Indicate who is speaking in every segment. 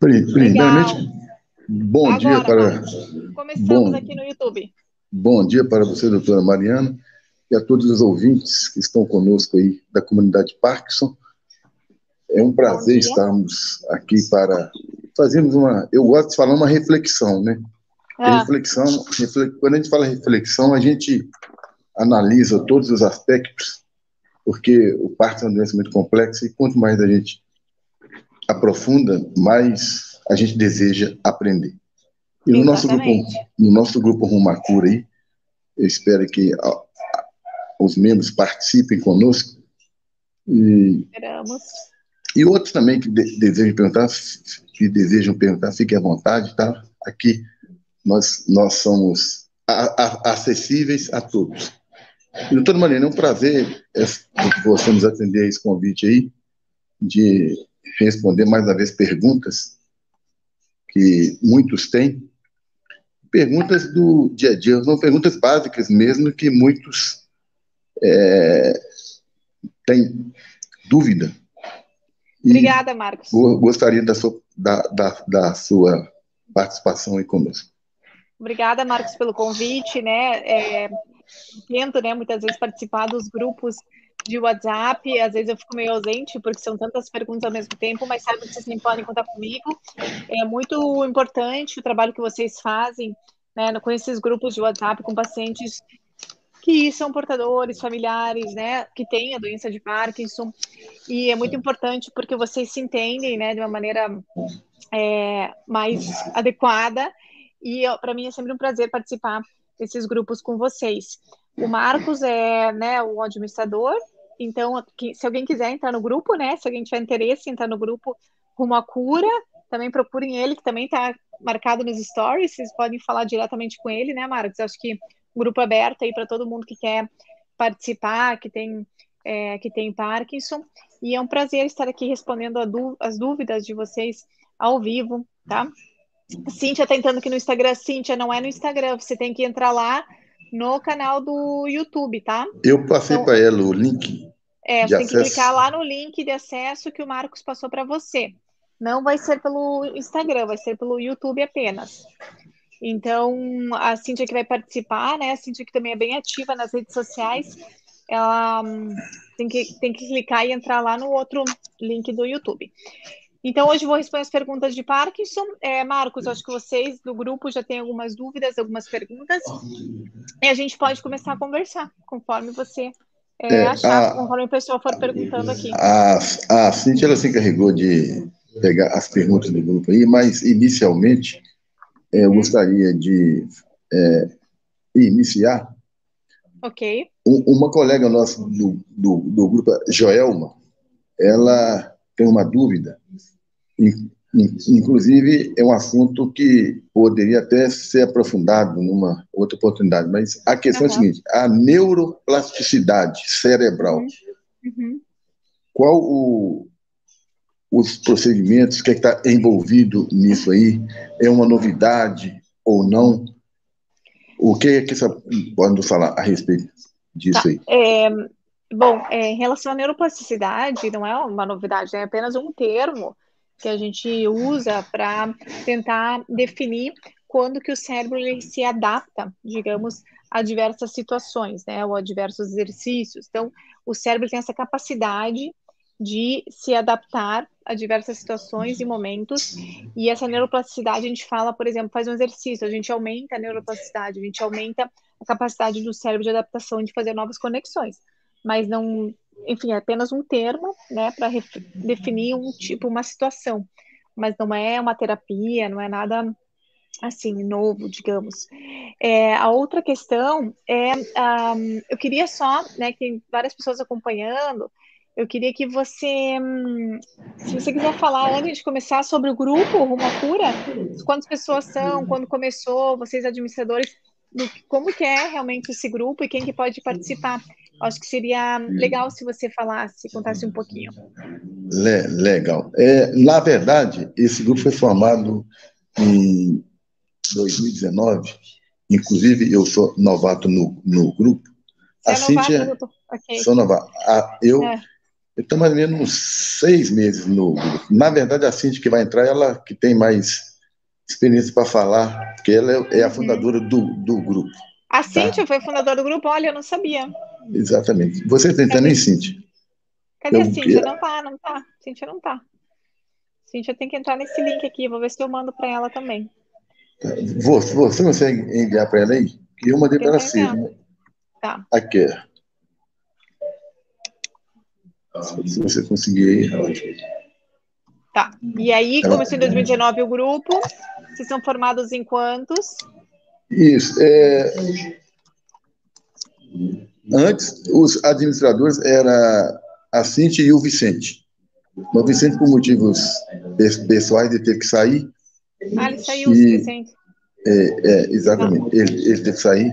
Speaker 1: Primeiramente, bom Agora, dia para.
Speaker 2: Começamos bom, aqui no YouTube.
Speaker 1: Bom dia para você, doutora Mariana, e a todos os ouvintes que estão conosco aí da comunidade Parkinson. É um prazer estarmos aqui para fazermos uma. Eu gosto de falar uma reflexão, né? Ah. Reflexão, refle, quando a gente fala reflexão, a gente analisa todos os aspectos, porque o Parkinson é uma doença muito complexa e quanto mais a gente aprofunda, mais a gente deseja aprender. E no nosso grupo, no nosso grupo Rumacura aí, eu espero que a, a, os membros participem conosco. E, Esperamos. E outros também que de, desejam perguntar, que desejam perguntar, fiquem à vontade, tá? Aqui nós, nós somos a, acessíveis a todos. E, doutora Marina, é um prazer é, você nos atender a esse convite aí, de responder mais uma vez perguntas que muitos têm, perguntas do dia a dia, são perguntas básicas mesmo que muitos é, têm dúvida.
Speaker 2: E Obrigada, Marcos.
Speaker 1: Gostaria da sua, da, da, da sua participação aí conosco.
Speaker 2: Obrigada, Marcos, pelo convite, né? É, tento, né, muitas vezes participar dos grupos de WhatsApp, às vezes eu fico meio ausente, porque são tantas perguntas ao mesmo tempo, mas sabe que vocês nem podem contar comigo. É muito importante o trabalho que vocês fazem né, com esses grupos de WhatsApp com pacientes que são portadores, familiares, né, que têm a doença de Parkinson, e é muito importante porque vocês se entendem, né, de uma maneira é, mais adequada, e para mim é sempre um prazer participar desses grupos com vocês. O Marcos é né, o administrador então, se alguém quiser entrar no grupo, né? Se alguém tiver interesse em entrar no grupo Rumo à Cura, também procurem ele, que também está marcado nos stories. Vocês podem falar diretamente com ele, né, Marcos? Acho que grupo aberto aí para todo mundo que quer participar, que tem, é, que tem Parkinson. E é um prazer estar aqui respondendo as dúvidas de vocês ao vivo, tá? Cíntia está entrando aqui no Instagram. Cíntia, não é no Instagram, você tem que entrar lá no canal do YouTube, tá?
Speaker 1: Eu passei então, para ela o link.
Speaker 2: É, você tem que clicar lá no link de acesso que o Marcos passou para você. Não vai ser pelo Instagram, vai ser pelo YouTube apenas. Então, a Cintia que vai participar, né? A Cintia que também é bem ativa nas redes sociais, ela hum, tem que, tem que clicar e entrar lá no outro link do YouTube. Então, hoje vou responder as perguntas de Parkinson. É, Marcos, acho que vocês do grupo já têm algumas dúvidas, algumas perguntas. E a gente pode começar a conversar, conforme você é, é, achar, a, conforme a pessoa for perguntando aqui.
Speaker 1: A, a Cintia, ela se encarregou de pegar as perguntas do grupo aí, mas, inicialmente, é, eu hum. gostaria de é, iniciar.
Speaker 2: Ok.
Speaker 1: Um, uma colega nossa do, do, do grupo, Joelma, ela tem uma dúvida Inclusive, é um assunto que poderia até ser aprofundado numa outra oportunidade, mas a questão uhum. é a seguinte: a neuroplasticidade cerebral. Uhum. uhum. Qual o, os procedimentos, o que é está envolvido nisso aí? É uma novidade ou não? O que é que você pode falar a respeito disso
Speaker 2: tá.
Speaker 1: aí?
Speaker 2: É, bom, é, em relação à neuroplasticidade, não é uma novidade, é apenas um termo que a gente usa para tentar definir quando que o cérebro ele se adapta, digamos, a diversas situações, né, ou a diversos exercícios. Então, o cérebro tem essa capacidade de se adaptar a diversas situações e momentos. E essa neuroplasticidade, a gente fala, por exemplo, faz um exercício, a gente aumenta a neuroplasticidade, a gente aumenta a capacidade do cérebro de adaptação de fazer novas conexões. Mas não enfim, é apenas um termo, né, para definir um tipo, uma situação, mas não é uma terapia, não é nada assim novo, digamos. É, a outra questão é, um, eu queria só, né, que tem várias pessoas acompanhando, eu queria que você, hum, se você quiser falar antes de começar sobre o grupo Rumo à Cura, quantas pessoas são, quando começou, vocês administradores, do, como que é realmente esse grupo e quem que pode participar. Acho que seria legal se você falasse, contasse um pouquinho.
Speaker 1: Le legal. É, na verdade, esse grupo foi formado em 2019. Inclusive, eu sou novato no, no grupo.
Speaker 2: Você a é Cíntia,
Speaker 1: okay. Sou novato. A, eu, é. Estou mais ou menos uns seis meses no grupo. Na verdade, a Cintia que vai entrar, ela que tem mais experiência para falar, porque ela é, é a uhum. fundadora do, do grupo.
Speaker 2: A tá? Cíntia tá? foi fundadora do grupo? Olha, eu não sabia.
Speaker 1: Exatamente. Você está entrando em Cíntia.
Speaker 2: Cadê eu, a Cíntia? Não tá, não tá. Cíntia não tá. Cíntia tem que entrar nesse link aqui. Vou ver se eu mando para ela também.
Speaker 1: Tá. Você, você consegue enviar para ela aí? Que eu mandei para ela cedo. Né?
Speaker 2: Tá.
Speaker 1: Aqui. Se você conseguir aí,
Speaker 2: Tá. E aí, começou em 2019 o grupo. Vocês são formados em quantos?
Speaker 1: Isso. É... Antes, os administradores era a Cintia e o Vicente. O Vicente, por motivos pessoais, ele teve que sair.
Speaker 2: Ah, ele saiu, e, Vicente.
Speaker 1: É, é, exatamente. Ah. Ele, ele teve que sair,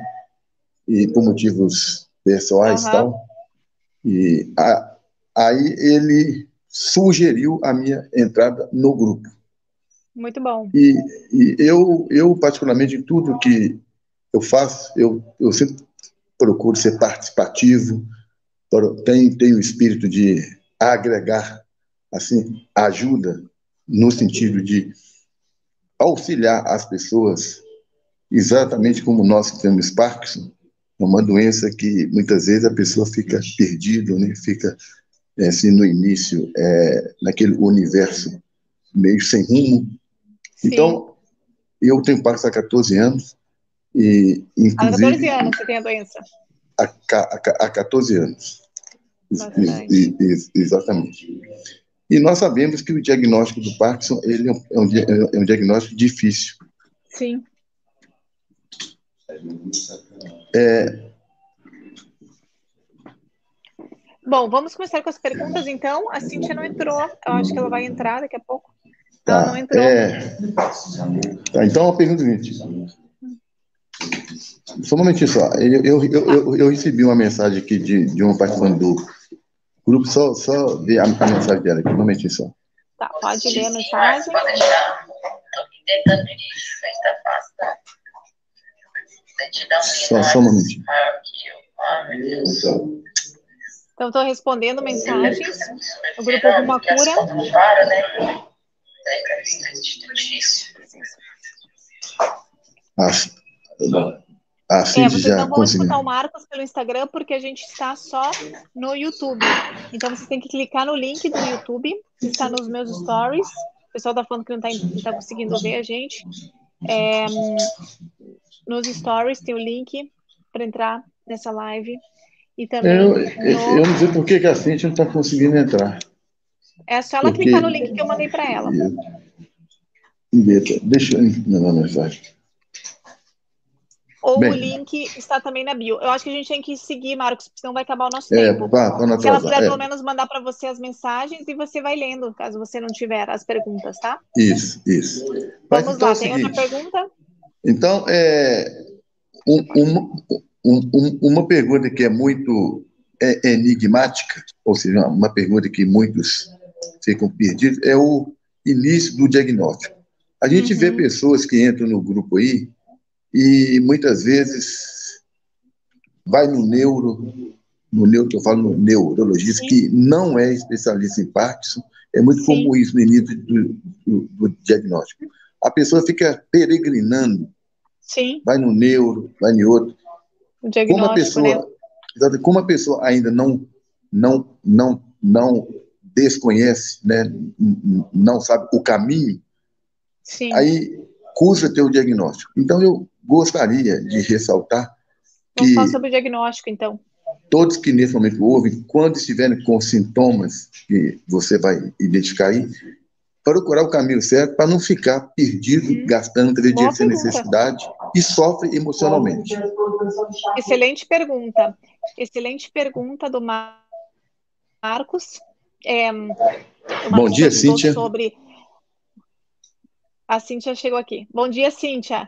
Speaker 1: e por motivos pessoais uhum. tal. E a, aí ele sugeriu a minha entrada no grupo.
Speaker 2: Muito bom.
Speaker 1: E, e eu, eu, particularmente, em tudo que eu faço, eu, eu sempre procuro ser participativo, tenho, tenho o espírito de agregar, assim, ajuda no sentido de auxiliar as pessoas, exatamente como nós que temos Parkinson, é uma doença que muitas vezes a pessoa fica perdida, né? fica é, assim, no início, é, naquele universo meio sem rumo. Sim. Então, eu tenho Parkinson há 14 anos, e, inclusive...
Speaker 2: Há 14 anos você tem a doença?
Speaker 1: Há, há, há 14 anos. E, e, exatamente. E nós sabemos que o diagnóstico do Parkinson ele é um, é um é diagnóstico difícil.
Speaker 2: Sim.
Speaker 1: É,
Speaker 2: Bom, vamos começar com as perguntas, então. A Cintia não entrou. Eu acho que ela vai entrar daqui a pouco.
Speaker 1: Tá, ela não entrou. É... Tá, então, a pergunta é seguinte. Só um momentinho só. Eu, eu, eu, eu, recebi uma mensagem aqui de, de uma participante do grupo. Só, só ver a, a mensagem dela aqui. Um momentinho só.
Speaker 2: Tá, pode ler a mensagem.
Speaker 1: Só, só um momentinho.
Speaker 2: Então, estou respondendo mensagens. O grupo Alguma Cura.
Speaker 1: Ah,
Speaker 2: sim, é, vocês já não vão escutar o Marcos pelo Instagram porque a gente está só no YouTube. Então vocês têm que clicar no link do YouTube, que está nos meus stories. O pessoal está falando que não está tá conseguindo ver a gente. É, nos stories tem o link para entrar nessa live. E também.
Speaker 1: Eu, no... eu não sei por que, a Cintia não está conseguindo entrar.
Speaker 2: É só ela Porque... clicar no link que eu mandei para ela.
Speaker 1: Deixa eu mandar mensagem.
Speaker 2: Ou Bem, o link está também na bio. Eu acho que a gente tem que seguir, Marcos, senão vai acabar o nosso é, tempo. Pá, Se ela puder, é. pelo menos, mandar para você as mensagens e você vai lendo, caso você não tiver as perguntas, tá?
Speaker 1: Isso, isso.
Speaker 2: Vamos Mas, então, lá, é tem outra pergunta?
Speaker 1: Então, é, um, um, um, um, uma pergunta que é muito é, enigmática, ou seja, uma pergunta que muitos ficam perdidos, é o início do diagnóstico. A gente uhum. vê pessoas que entram no grupo aí e muitas vezes vai no neuro, no neuro que eu falo no neurologista, Sim. que não é especialista em Parkinson, é muito Sim. comum isso no início do, do, do diagnóstico. A pessoa fica peregrinando,
Speaker 2: Sim.
Speaker 1: vai no neuro, vai em outro,
Speaker 2: o diagnóstico, como a pessoa,
Speaker 1: né? como a pessoa ainda não, não, não, não desconhece, né, não sabe o caminho,
Speaker 2: Sim.
Speaker 1: aí custa ter o diagnóstico. Então, eu gostaria de ressaltar
Speaker 2: Vamos que... falar sobre o diagnóstico, então.
Speaker 1: Todos que nesse momento ouvem, quando estiverem com sintomas que você vai identificar aí, procurar o caminho certo para não ficar perdido, uhum. gastando três dias sem necessidade e sofre emocionalmente.
Speaker 2: Excelente pergunta. Excelente pergunta do Marcos. É,
Speaker 1: Bom dia, Cíntia.
Speaker 2: Sobre... A Cíntia chegou aqui. Bom dia, Cíntia.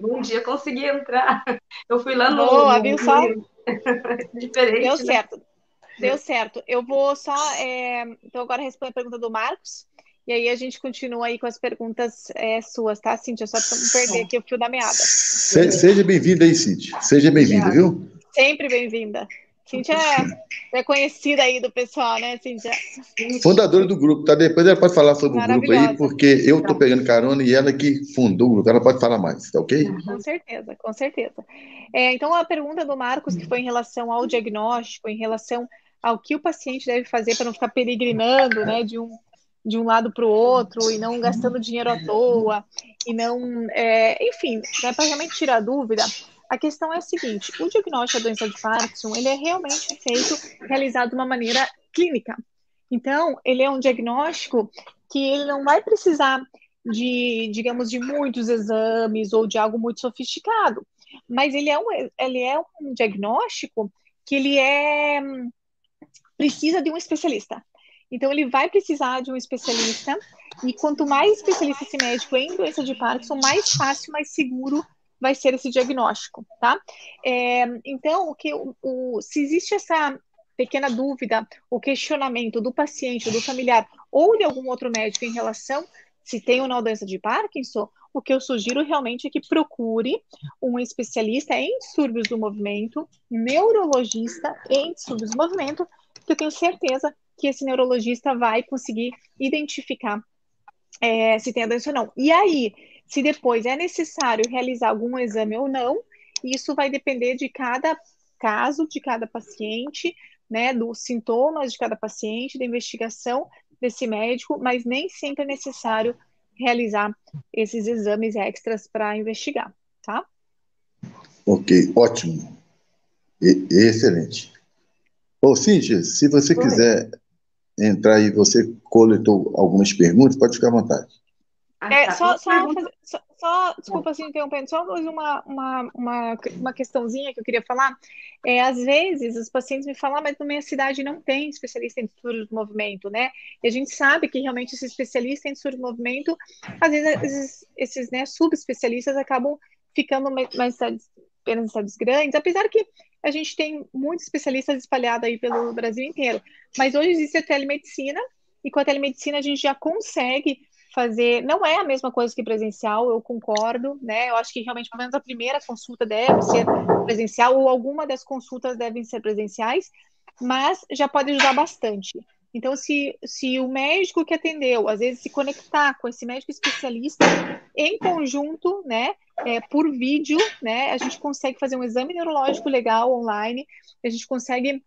Speaker 3: Bom dia, consegui entrar. Eu fui lá no.
Speaker 2: Boa, viu só?
Speaker 3: Diferente.
Speaker 2: Deu né? certo. Deu certo. Eu vou só. É... Então, agora responder a pergunta do Marcos. E aí a gente continua aí com as perguntas é, suas, tá, Cíntia? Só para não perder aqui o fio da meada.
Speaker 1: Se, seja bem-vinda aí, Cíntia. Seja bem-vinda, viu?
Speaker 2: Sempre bem-vinda. Cíntia é, conhecida aí do pessoal, né, Cíntia?
Speaker 1: Fundadora do grupo, tá? Depois ela pode falar sobre o grupo aí, porque eu estou pegando carona e ela que fundou o grupo, ela pode falar mais, tá ok?
Speaker 2: Com certeza, com certeza. É, então, a pergunta do Marcos, que foi em relação ao diagnóstico, em relação ao que o paciente deve fazer para não ficar peregrinando, né, de um, de um lado para o outro e não gastando dinheiro à toa e não, é, enfim, né, para realmente tirar dúvida, a questão é a seguinte: o diagnóstico da doença de Parkinson ele é realmente feito, realizado de uma maneira clínica. Então, ele é um diagnóstico que ele não vai precisar de, digamos, de muitos exames ou de algo muito sofisticado, mas ele é um, ele é um diagnóstico que ele é precisa de um especialista. Então, ele vai precisar de um especialista, e quanto mais especialista esse médico em doença de Parkinson, mais fácil, mais seguro vai ser esse diagnóstico, tá? É, então, o que, o, o, se existe essa pequena dúvida, o questionamento do paciente, do familiar ou de algum outro médico em relação se tem ou não doença de Parkinson, o que eu sugiro realmente é que procure um especialista em distúrbios do movimento, neurologista em distúrbios do movimento, que eu tenho certeza que esse neurologista vai conseguir identificar é, se tem a doença ou não. E aí, se depois é necessário realizar algum exame ou não, isso vai depender de cada caso, de cada paciente, né, dos sintomas de cada paciente, da investigação desse médico, mas nem sempre é necessário realizar esses exames extras para investigar, tá?
Speaker 1: Ok, ótimo. E, excelente. Ô, Cíntia, se você Oi. quiser entrar aí, você coletou algumas perguntas, pode ficar à vontade.
Speaker 2: É, tá. só, só, fazer, só, só, desculpa assim interrompendo, só uma, uma, uma, uma questãozinha que eu queria falar. É, às vezes os pacientes me falam, ah, mas na minha cidade não tem especialista em distúrbio do movimento, né? E a gente sabe que realmente esse especialista em distúrbio do movimento, às vezes esses, esses né, subespecialistas acabam ficando mais, apenas em cidades grandes, apesar que a gente tem muitos especialistas espalhados aí pelo Brasil inteiro. Mas hoje existe a telemedicina, e com a telemedicina a gente já consegue fazer, não é a mesma coisa que presencial, eu concordo, né? Eu acho que realmente, pelo menos a primeira consulta deve ser presencial, ou alguma das consultas devem ser presenciais, mas já pode ajudar bastante. Então, se, se o médico que atendeu, às vezes, se conectar com esse médico especialista em conjunto, né, é, por vídeo, né, a gente consegue fazer um exame neurológico legal online, a gente consegue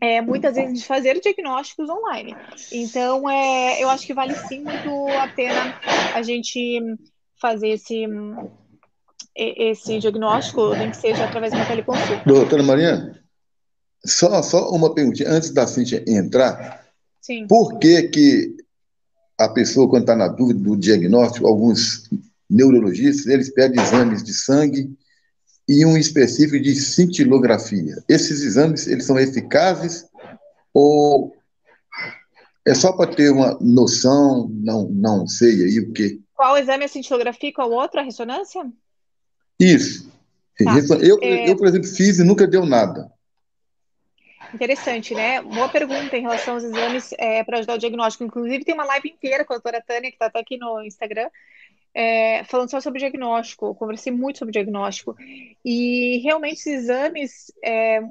Speaker 2: é, muitas vezes fazer diagnósticos online. Então, é, eu acho que vale sim muito a pena a gente fazer esse, esse diagnóstico, nem que seja através de uma teleconsulta.
Speaker 1: Doutora Mariana, só, só uma pergunta, antes da Cintia entrar, sim. por que que a pessoa, quando está na dúvida do diagnóstico, alguns neurologistas, eles pedem exames de sangue, e um específico de cintilografia. Esses exames, eles são eficazes ou é só para ter uma noção, não, não sei aí o quê.
Speaker 2: Qual exame é a cintilografia qual outro, a ressonância?
Speaker 1: Isso. Tá. Eu, é... eu, por exemplo, fiz e nunca deu nada.
Speaker 2: Interessante, né? Boa pergunta em relação aos exames é, para ajudar o diagnóstico. Inclusive, tem uma live inteira com a doutora Tânia, que está até aqui no Instagram, é, falando só sobre diagnóstico, eu conversei muito sobre diagnóstico, e realmente esses exames é,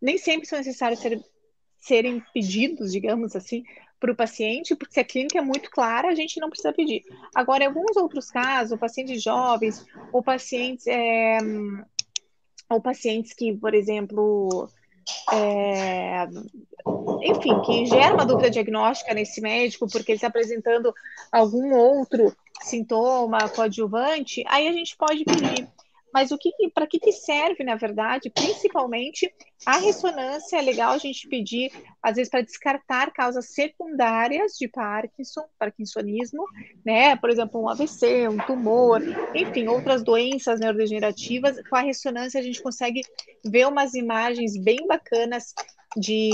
Speaker 2: nem sempre são necessários ser, serem pedidos, digamos assim, para o paciente, porque se a clínica é muito clara, a gente não precisa pedir. Agora, em alguns outros casos, pacientes jovens, ou pacientes, é, ou pacientes que, por exemplo, é, enfim, que gera uma dúvida diagnóstica nesse médico, porque ele está apresentando algum outro sintoma coadjuvante, aí a gente pode pedir. Mas o que, para que, que serve, na verdade, principalmente a ressonância? É legal a gente pedir, às vezes, para descartar causas secundárias de Parkinson, parkinsonismo, né? Por exemplo, um AVC, um tumor, enfim, outras doenças neurodegenerativas. Com a ressonância, a gente consegue ver umas imagens bem bacanas de,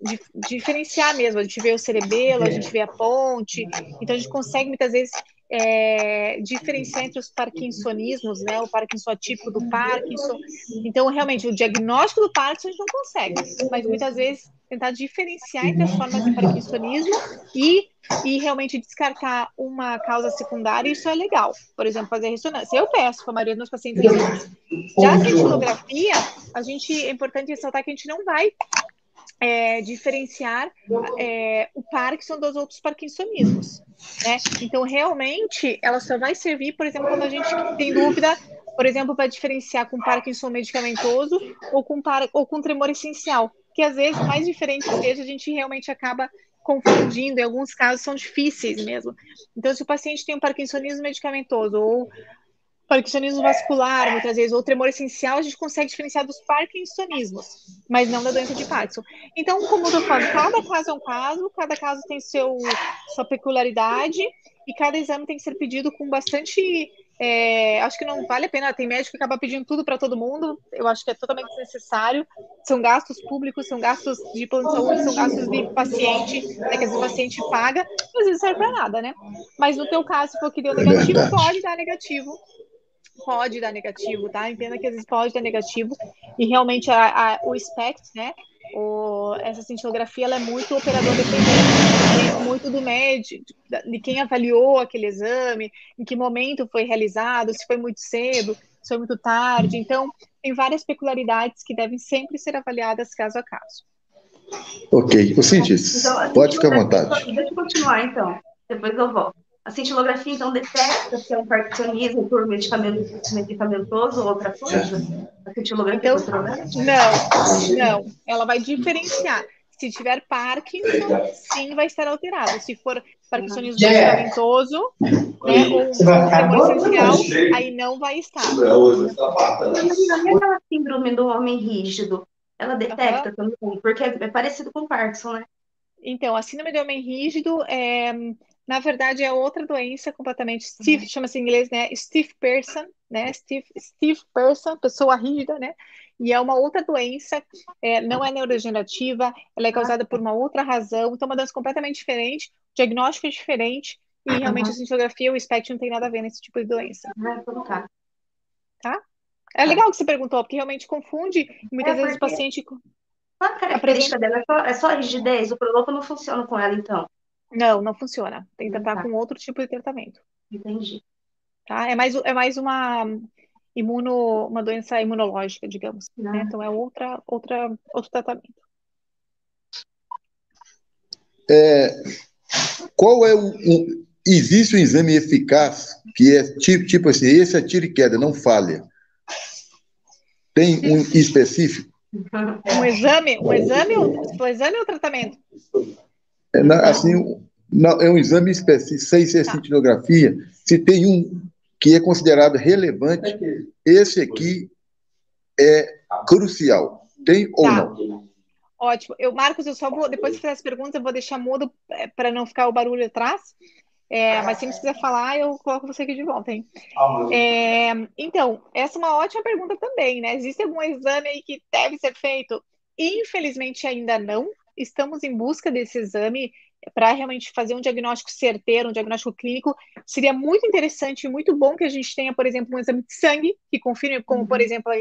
Speaker 2: de, diferenciar mesmo. A gente vê o cerebelo, a gente vê a ponte, então a gente consegue muitas vezes é, diferenciar entre os parkinsonismos, né, o Parkinson atípico do Parkinson. Então, realmente, o diagnóstico do Parkinson a gente não consegue, mas muitas vezes tentar diferenciar entre as formas de parkinsonismo e, e realmente descartar uma causa secundária, isso é legal. Por exemplo, fazer ressonância. Eu peço para a maioria dos meus pacientes Já a cintilografia, a gente, é importante ressaltar que a gente não vai é, diferenciar é, o Parkinson dos outros parkinsonismos. Né? Então, realmente, ela só vai servir, por exemplo, quando a gente tem dúvida, por exemplo, para diferenciar com Parkinson medicamentoso ou com, par, ou com tremor essencial, que às vezes, mais diferente seja, a gente realmente acaba confundindo, em alguns casos são difíceis mesmo. Então, se o paciente tem um parkinsonismo medicamentoso ou parkinsonismo vascular, muitas vezes, ou tremor essencial, a gente consegue diferenciar dos parkinsonismos, mas não da doença de Parkinson. Então, como eu falando, cada caso é um caso, cada caso tem seu, sua peculiaridade, e cada exame tem que ser pedido com bastante. É, acho que não vale a pena, tem médico que acaba pedindo tudo para todo mundo, eu acho que é totalmente desnecessário. São gastos públicos, são gastos de plano de saúde, são gastos de paciente, né, que o paciente paga, às vezes serve para nada, né? Mas no teu caso, se for que deu negativo, pode dar negativo pode dar negativo, tá? Entenda que às vezes pode dar negativo e realmente a, a, o SPECT, né? O, essa cintilografia ela é muito operador dependente, muito do médico, de quem avaliou aquele exame, em que momento foi realizado, se foi muito cedo, se foi muito tarde. Então, tem várias peculiaridades que devem sempre ser avaliadas caso a caso.
Speaker 1: Ok, o cientista, então, pode ficar à vontade.
Speaker 3: Deixa eu continuar, então, depois eu volto. A cintilografia, então, detecta se é um parkinsonismo por medicamento, medicamentoso ou outra coisa? A cintilografia
Speaker 2: então, Não, não. Ela vai diferenciar. Se tiver Parkinson, sim, vai estar alterado. Se for parkinsonismo medicamentoso, né, ou um essencial, aí não vai estar.
Speaker 3: E aquela síndrome do homem rígido? Ela detecta uhum. também? Porque é parecido com Parkinson, né?
Speaker 2: Então, a síndrome do homem rígido é na verdade é outra doença completamente stiff, uhum. chama-se em inglês, né, stiff person, né, stiff, stiff person, pessoa rígida, né, e é uma outra doença, é, não é neurodegenerativa, ela é causada por uma outra razão, então é uma doença completamente diferente, o diagnóstico é diferente, e realmente uhum. a cintilografia, o SPECT não tem nada a ver nesse tipo de doença.
Speaker 3: Vai colocar.
Speaker 2: Tá? É legal que você perguntou, porque realmente confunde, muitas é vezes o paciente... Qual
Speaker 3: a característica dela? É só, é só rigidez? O produto não funciona com ela, então?
Speaker 2: Não, não funciona. Tem que tentar tá. com outro tipo de tratamento.
Speaker 3: Entendi.
Speaker 2: Tá? É mais, é mais uma imuno, uma doença imunológica, digamos. Né? Então é outra, outra, outro tratamento.
Speaker 1: É, qual é o, um, existe um exame eficaz que é tipo, tipo assim, esse é tiro e queda, não falha. Tem um específico?
Speaker 2: Um exame, um exame, um exame ou tratamento?
Speaker 1: É, na, assim, não, é um exame específico, sem ser tá. cintilografia, se tem um que é considerado relevante, esse aqui é crucial. Tem ou tá. não?
Speaker 2: Ótimo. Eu, Marcos, eu só vou, depois de fazer as perguntas, eu vou deixar mudo é, para não ficar o barulho atrás. É, mas se você quiser falar, eu coloco você aqui de volta, hein? É, então, essa é uma ótima pergunta também, né? Existe algum exame aí que deve ser feito? Infelizmente ainda não, estamos em busca desse exame para realmente fazer um diagnóstico certeiro, um diagnóstico clínico. Seria muito interessante e muito bom que a gente tenha, por exemplo, um exame de sangue que confirme, como, por uhum. exemplo,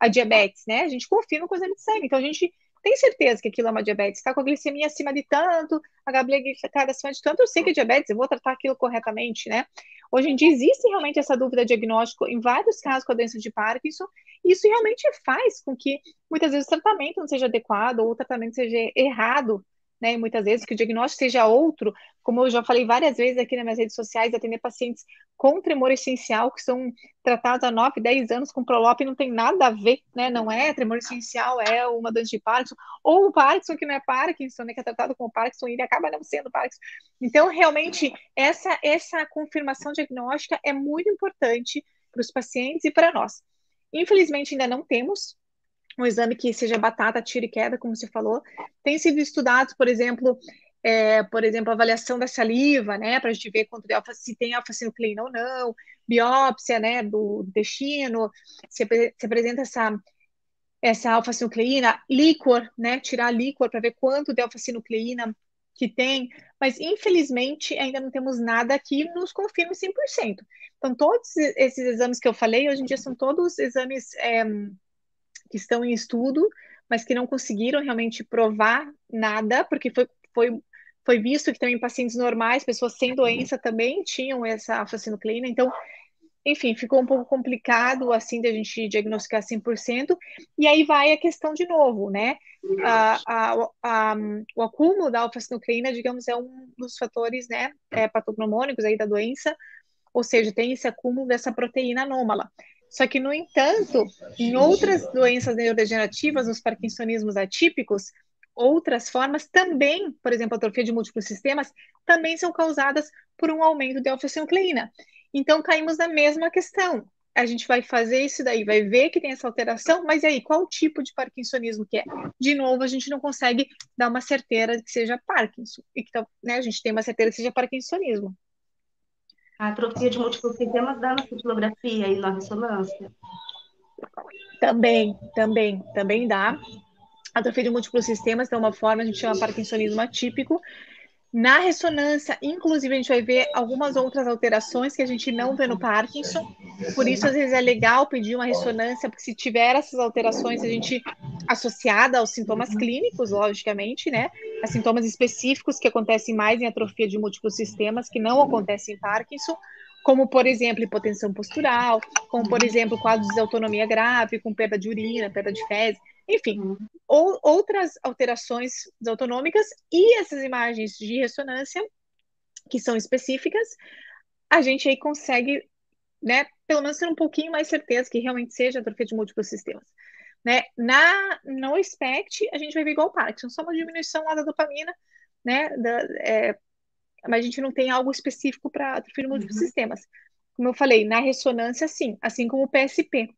Speaker 2: a, diabetes, né? A gente confirma com o exame de sangue. Então, a gente tem certeza que aquilo é uma diabetes. Está com a glicemia acima de tanto, a glicada acima de tanto, eu sei que é diabetes, eu vou tratar aquilo corretamente, né? Hoje em dia existe realmente essa dúvida de diagnóstico em vários casos com a doença de Parkinson, e isso realmente faz com que muitas vezes o tratamento não seja adequado ou o tratamento seja errado né? E muitas vezes que o diagnóstico seja outro, como eu já falei várias vezes aqui nas minhas redes sociais, atender pacientes com tremor essencial, que são tratados há 9, 10 anos com Prolop, não tem nada a ver, né? Não é tremor essencial, é uma doença de Parkinson, ou o Parkinson que não é Parkinson, né? Que é tratado como Parkinson e ele acaba não sendo Parkinson. Então, realmente, essa, essa confirmação diagnóstica é muito importante para os pacientes e para nós. Infelizmente, ainda não temos, um exame que seja batata, tiro e queda, como você falou. Tem sido estudado, por exemplo, é, por exemplo, avaliação da saliva, né, para a gente ver quanto de alfa, se tem alfa-sinucleína ou não, biópsia, né, do intestino, se, se apresenta essa essa alfa-sinucleína, líquor, né, tirar líquor para ver quanto de alfa-sinucleína que tem, mas infelizmente ainda não temos nada que nos confirme 100%. Então, todos esses exames que eu falei, hoje em dia são todos exames é, que estão em estudo, mas que não conseguiram realmente provar nada, porque foi, foi, foi visto que também pacientes normais, pessoas sem doença também tinham essa alfa-sinucleína, então enfim, ficou um pouco complicado assim de a gente diagnosticar 100%, e aí vai a questão de novo, né? A, a, a, o acúmulo da alfa-sinucleína, digamos, é um dos fatores, né, é, patognomônicos aí da doença, ou seja, tem esse acúmulo dessa proteína anômala. Só que, no entanto, em outras doenças neurodegenerativas, nos parkinsonismos atípicos, outras formas também, por exemplo, a atrofia de múltiplos sistemas, também são causadas por um aumento de alfa-sinucleína. Então, caímos na mesma questão. A gente vai fazer isso daí, vai ver que tem essa alteração, mas aí, qual tipo de parkinsonismo que é? De novo, a gente não consegue dar uma certeza de que seja Parkinson, e que né, a gente tem uma certeza que seja parkinsonismo.
Speaker 3: A atrofia de múltiplos sistemas dá na cintilografia e na ressonância?
Speaker 2: Também, também, também dá. A atrofia de múltiplos sistemas tem uma forma, a gente chama parkinsonismo atípico. Na ressonância, inclusive, a gente vai ver algumas outras alterações que a gente não vê no Parkinson. Por isso, às vezes, é legal pedir uma ressonância, porque se tiver essas alterações, a gente associada aos sintomas clínicos, logicamente, né? A sintomas específicos que acontecem mais em atrofia de múltiplos sistemas, que não acontecem em Parkinson, como, por exemplo, hipotensão postural, como, por exemplo, quadros de autonomia grave, com perda de urina, perda de fezes, enfim, ou, outras alterações autonômicas e essas imagens de ressonância, que são específicas, a gente aí consegue, né, pelo menos ter um pouquinho mais certeza que realmente seja atrofia de múltiplos sistemas. Né? Na, no SPECT, a gente vai ver igual o Parkinson, só uma diminuição lá da dopamina, né? Da, é, mas a gente não tem algo específico para atrofia de múltiplos uhum. sistemas. Como eu falei, na ressonância, sim, assim como o PSP.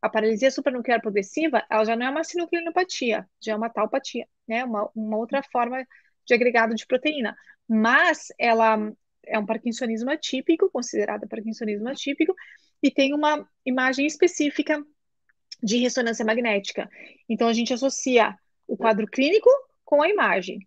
Speaker 2: A paralisia supranuclear progressiva, ela já não é uma sinucleinopatia, já é uma taupatia, né? Uma, uma outra forma de agregado de proteína. Mas ela é um parkinsonismo atípico, considerado parkinsonismo atípico, e tem uma imagem específica de ressonância magnética. Então, a gente associa o quadro clínico com a imagem.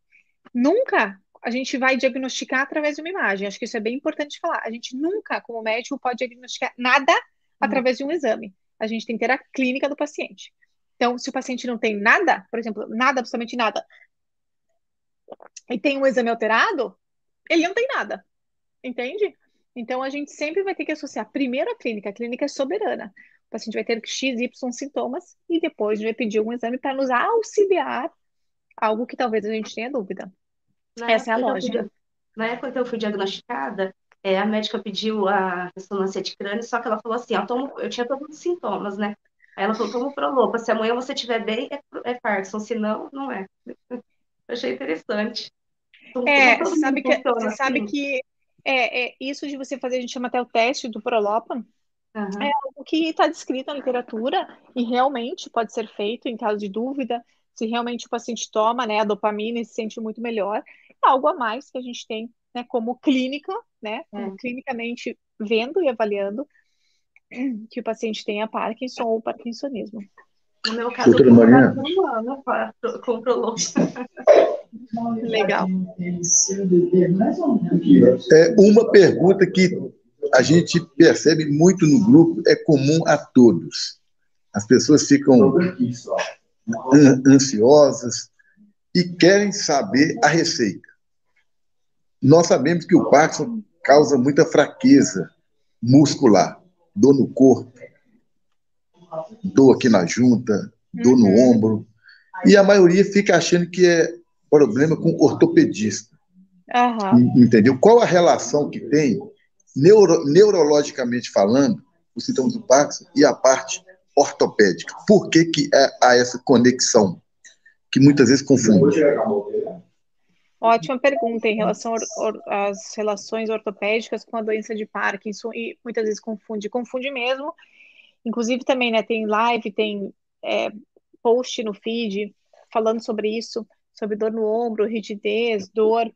Speaker 2: Nunca a gente vai diagnosticar através de uma imagem. Acho que isso é bem importante falar. A gente nunca, como médico, pode diagnosticar nada através de um exame. A gente tem que ter a clínica do paciente. Então, se o paciente não tem nada, por exemplo, nada, absolutamente nada, e tem um exame alterado, ele não tem nada. Entende? Então, a gente sempre vai ter que associar primeiro a clínica. A clínica é soberana. O paciente vai ter X, Y sintomas e depois vai pedir um exame para nos auxiliar algo que talvez a gente tenha dúvida. Na Essa é a lógica. Fui,
Speaker 3: na época que eu fui diagnosticada, é, a médica pediu a ressonância de crânio, só que ela falou assim, eu, tomo, eu tinha todos os sintomas, né? Aí ela falou, toma Prolopa, se amanhã você estiver bem, é, é Parkinson, se não, não é. Eu achei interessante.
Speaker 2: é, sabe que, você assim. sabe que é, é, isso de você fazer, a gente chama até o teste do Prolopa, Uhum. É algo que está descrito na literatura e realmente pode ser feito em caso de dúvida, se realmente o paciente toma né, a dopamina e se sente muito melhor. É algo a mais que a gente tem né, como clínica, né, é. clinicamente vendo e avaliando que o paciente tenha Parkinson ou Parkinsonismo.
Speaker 3: No meu caso, Doutora Maria. controlou.
Speaker 2: Legal.
Speaker 1: É uma pergunta que a gente percebe muito no grupo, é comum a todos. As pessoas ficam ansiosas e querem saber a receita. Nós sabemos que o Parkinson causa muita fraqueza muscular, dor no corpo, dor aqui na junta, dor no uhum. ombro, e a maioria fica achando que é problema com ortopedista. Uhum. Entendeu? Qual a relação que tem neuro, neurologicamente falando, os sintomas do Parkinson e a parte ortopédica. Por que, que é, há essa conexão que muitas vezes confunde?
Speaker 2: Ótima pergunta em relação às relações ortopédicas com a doença de Parkinson e muitas vezes confunde, confunde mesmo. Inclusive também, né, tem live, tem é, post no feed falando sobre isso, sobre dor no ombro, rigidez, dor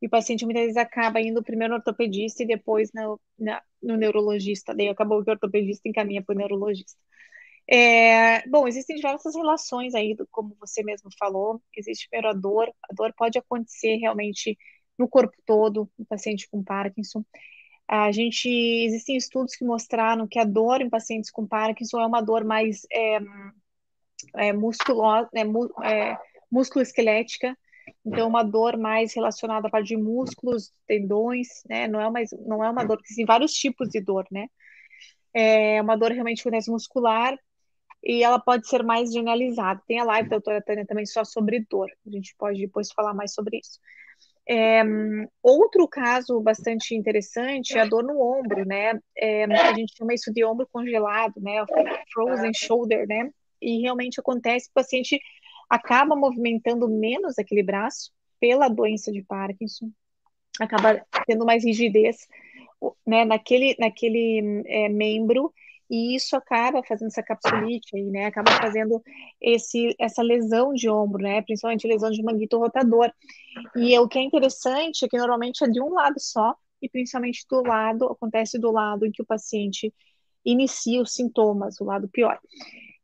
Speaker 2: e o paciente muitas vezes acaba indo primeiro no ortopedista e depois no, na, no neurologista. Daí acabou que o ortopedista encaminha para o neurologista. É, bom, existem diversas relações aí, como você mesmo falou. Existe primeiro a dor. A dor pode acontecer realmente no corpo todo, no paciente com Parkinson. A gente existem estudos que mostraram que a dor em pacientes com Parkinson é uma dor mais é, é, musculosa, é, é, musculoesquelética, então, uma dor mais relacionada à parte de músculos, tendões, né? Não é, mais, não é uma dor, tem vários tipos de dor, né? é uma dor realmente acontece muscular e ela pode ser mais generalizada. Tem a live da doutora Tânia também só sobre dor, a gente pode depois falar mais sobre isso. É, outro caso bastante interessante é a dor no ombro, né? É, a gente chama isso de ombro congelado, né? Frozen shoulder, né? E realmente acontece, o paciente acaba movimentando menos aquele braço pela doença de Parkinson, acaba tendo mais rigidez, né? Naquele, naquele é, membro e isso acaba fazendo essa capsulite aí, né? Acaba fazendo esse, essa lesão de ombro, né? Principalmente lesão de manguito rotador. E o que é interessante é que normalmente é de um lado só, e principalmente do lado, acontece do lado em que o paciente inicia os sintomas, o lado pior.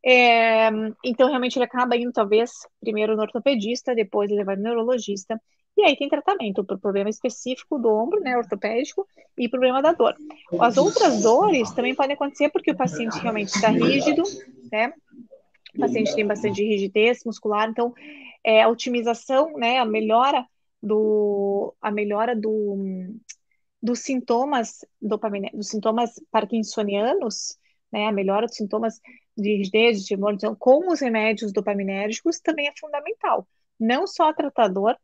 Speaker 2: É, então, realmente, ele acaba indo, talvez, primeiro no ortopedista, depois ele vai no neurologista, e aí tem tratamento para o problema específico do ombro, né, ortopédico, e problema da dor. As outras dores também podem acontecer porque o paciente realmente está rígido, né? O paciente tem bastante rigidez muscular, então é, a otimização, né, a melhora do, a melhora do, dos sintomas dopamine, dos sintomas parkinsonianos, né, a melhora dos sintomas de rigidez, de tremor, então, com os remédios dopaminérgicos também é fundamental. Não só tratador,